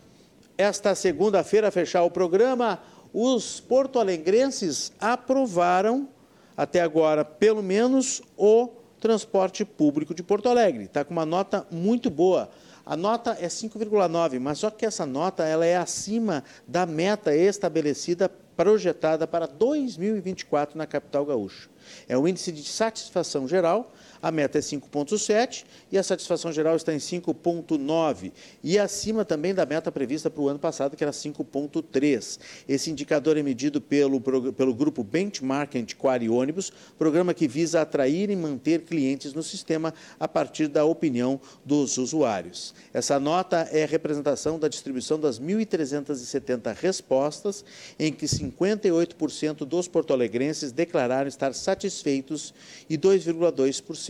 esta segunda-feira, fechar o programa os porto-alegrenses aprovaram, até agora, pelo menos, o transporte público de Porto Alegre. Está com uma nota muito boa. A nota é 5,9, mas só que essa nota ela é acima da meta estabelecida, projetada para 2024 na capital gaúcha. É o índice de satisfação geral a meta é 5,7 e a satisfação geral está em 5,9 e acima também da meta prevista para o ano passado, que era 5,3. Esse indicador é medido pelo, pelo grupo Benchmark Antiquário Ônibus, programa que visa atrair e manter clientes no sistema a partir da opinião dos usuários. Essa nota é representação da distribuição das 1.370 respostas, em que 58% dos porto-alegrenses declararam estar satisfeitos e 2,2%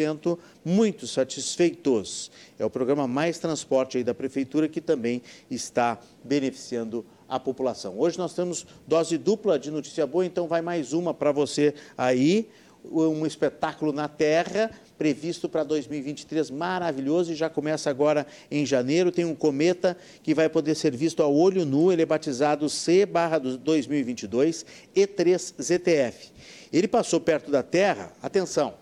muito satisfeitos. É o programa Mais Transporte da Prefeitura que também está beneficiando a população. Hoje nós temos dose dupla de notícia boa, então vai mais uma para você aí, um espetáculo na Terra previsto para 2023 maravilhoso e já começa agora em janeiro. Tem um cometa que vai poder ser visto a olho nu, ele é batizado C/2022 E3 ZTF. Ele passou perto da Terra, atenção,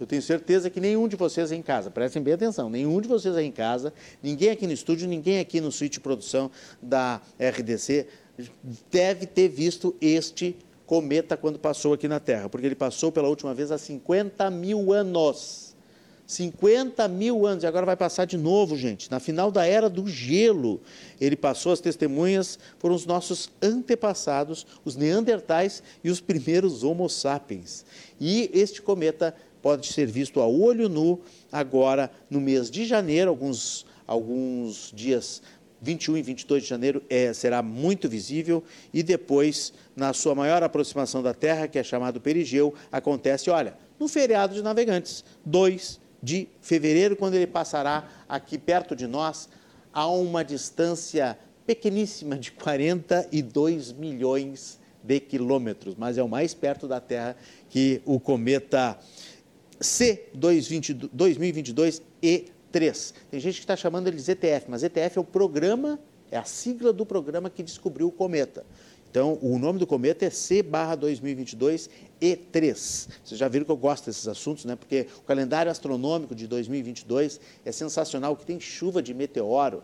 Eu tenho certeza que nenhum de vocês aí em casa, prestem bem atenção, nenhum de vocês aí em casa, ninguém aqui no estúdio, ninguém aqui no suíte de produção da RDC deve ter visto este cometa quando passou aqui na Terra, porque ele passou pela última vez há 50 mil anos. 50 mil anos, e agora vai passar de novo, gente. Na final da era do gelo, ele passou, as testemunhas foram os nossos antepassados, os neandertais e os primeiros homo sapiens. E este cometa pode ser visto a olho nu agora no mês de janeiro, alguns, alguns dias 21 e 22 de janeiro é, será muito visível e depois, na sua maior aproximação da Terra, que é chamado perigeu, acontece, olha, no feriado de navegantes, 2 de fevereiro, quando ele passará aqui perto de nós, a uma distância pequeníssima de 42 milhões de quilômetros, mas é o mais perto da Terra que o cometa C2022 E3. Tem gente que está chamando ele de ZTF, mas ZTF é o programa, é a sigla do programa que descobriu o cometa. Então, o nome do cometa é C/2022 E3. Vocês já viram que eu gosto desses assuntos, né? Porque o calendário astronômico de 2022 é sensacional, que tem chuva de meteoro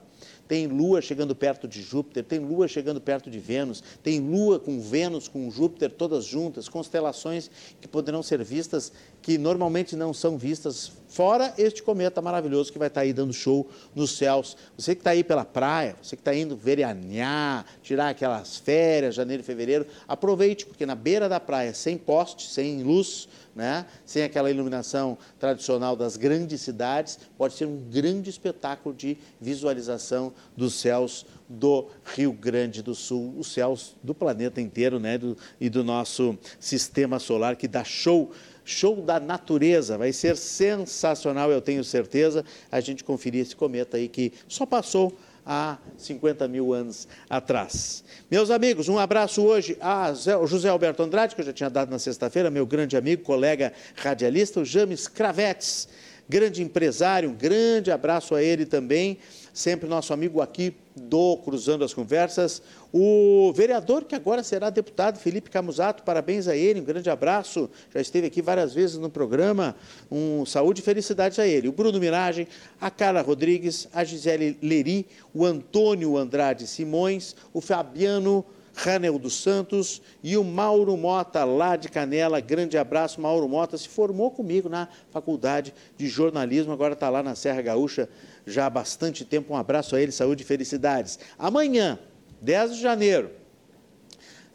tem Lua chegando perto de Júpiter, tem Lua chegando perto de Vênus, tem Lua com Vênus, com Júpiter, todas juntas, constelações que poderão ser vistas, que normalmente não são vistas, fora este cometa maravilhoso que vai estar aí dando show nos céus. Você que está aí pela praia, você que está indo veranear, tirar aquelas férias, janeiro e fevereiro, aproveite, porque na beira da praia, sem poste, sem luz, né? sem aquela iluminação tradicional das grandes cidades, pode ser um grande espetáculo de visualização dos céus do Rio Grande do Sul, os céus do planeta inteiro né? do, e do nosso sistema solar, que dá show show da natureza. Vai ser sensacional, eu tenho certeza, a gente conferir esse cometa aí que só passou há 50 mil anos atrás. Meus amigos, um abraço hoje a José Alberto Andrade, que eu já tinha dado na sexta-feira, meu grande amigo, colega radialista, o James Cravetes, grande empresário, um grande abraço a ele também sempre nosso amigo aqui do Cruzando as Conversas, o vereador que agora será deputado, Felipe Camusato, parabéns a ele, um grande abraço, já esteve aqui várias vezes no programa, um saúde e felicidades a ele. O Bruno Miragem, a Carla Rodrigues, a Gisele Leri, o Antônio Andrade Simões, o Fabiano Ranel dos Santos e o Mauro Mota, lá de Canela. Grande abraço, Mauro Mota. Se formou comigo na faculdade de jornalismo, agora está lá na Serra Gaúcha já há bastante tempo. Um abraço a ele, saúde e felicidades. Amanhã, 10 de janeiro,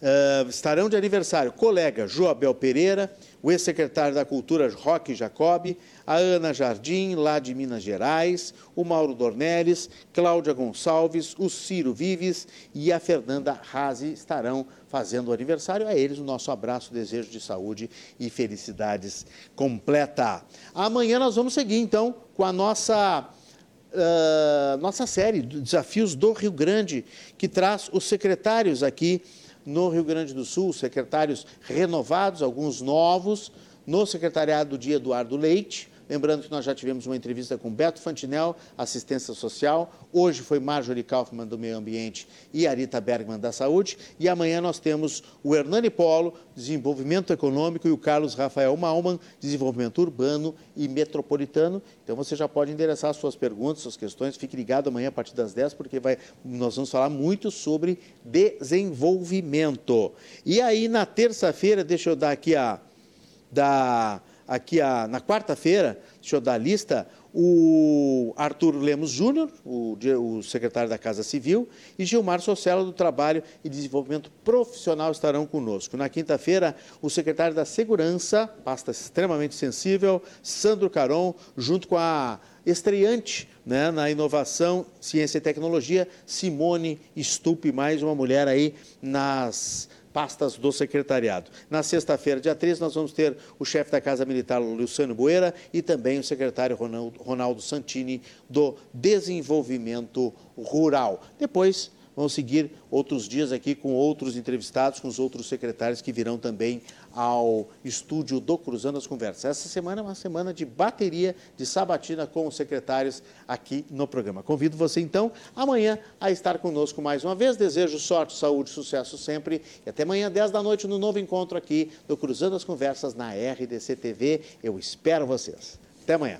uh, estarão de aniversário colega Joabel Pereira, o ex-secretário da Cultura Roque Jacob, a Ana Jardim, lá de Minas Gerais, o Mauro Dornelles, Cláudia Gonçalves, o Ciro Vives e a Fernanda Razi estarão fazendo o aniversário. A eles o nosso abraço, desejo de saúde e felicidades completa. Amanhã nós vamos seguir então com a nossa uh, nossa série Desafios do Rio Grande, que traz os secretários aqui no Rio Grande do Sul, secretários renovados, alguns novos, no secretariado de Eduardo Leite, Lembrando que nós já tivemos uma entrevista com Beto Fantinel, assistência social. Hoje foi Marjorie Kaufmann, do Meio Ambiente, e Arita Bergman, da Saúde. E amanhã nós temos o Hernani Polo, Desenvolvimento Econômico, e o Carlos Rafael Malman, Desenvolvimento Urbano e Metropolitano. Então você já pode endereçar suas perguntas, suas questões. Fique ligado amanhã a partir das 10, porque vai, nós vamos falar muito sobre desenvolvimento. E aí, na terça-feira, deixa eu dar aqui a. Da, aqui a, na quarta-feira, deixa eu dar a lista, o Arthur Lemos Júnior, o, o, secretário da Casa Civil, e Gilmar Socella, do Trabalho e Desenvolvimento Profissional, estarão conosco. Na quinta-feira, o secretário da Segurança, pasta extremamente sensível, Sandro Caron, junto com a estreante né, na inovação, ciência e tecnologia, Simone Stupe, mais uma mulher aí nas pastas do secretariado. Na sexta-feira, dia 13, nós vamos ter o chefe da Casa Militar, Luciano Boeira, e também o secretário Ronaldo Santini, do Desenvolvimento Rural. Depois, vamos seguir outros dias aqui com outros entrevistados, com os outros secretários que virão também ao estúdio do Cruzando as Conversas. Essa semana é uma semana de bateria de sabatina com os secretários aqui no programa. Convido você então amanhã a estar conosco mais uma vez. Desejo sorte, saúde, sucesso sempre e até amanhã 10 da noite no novo encontro aqui do Cruzando as Conversas na RDC TV. Eu espero vocês. Até amanhã.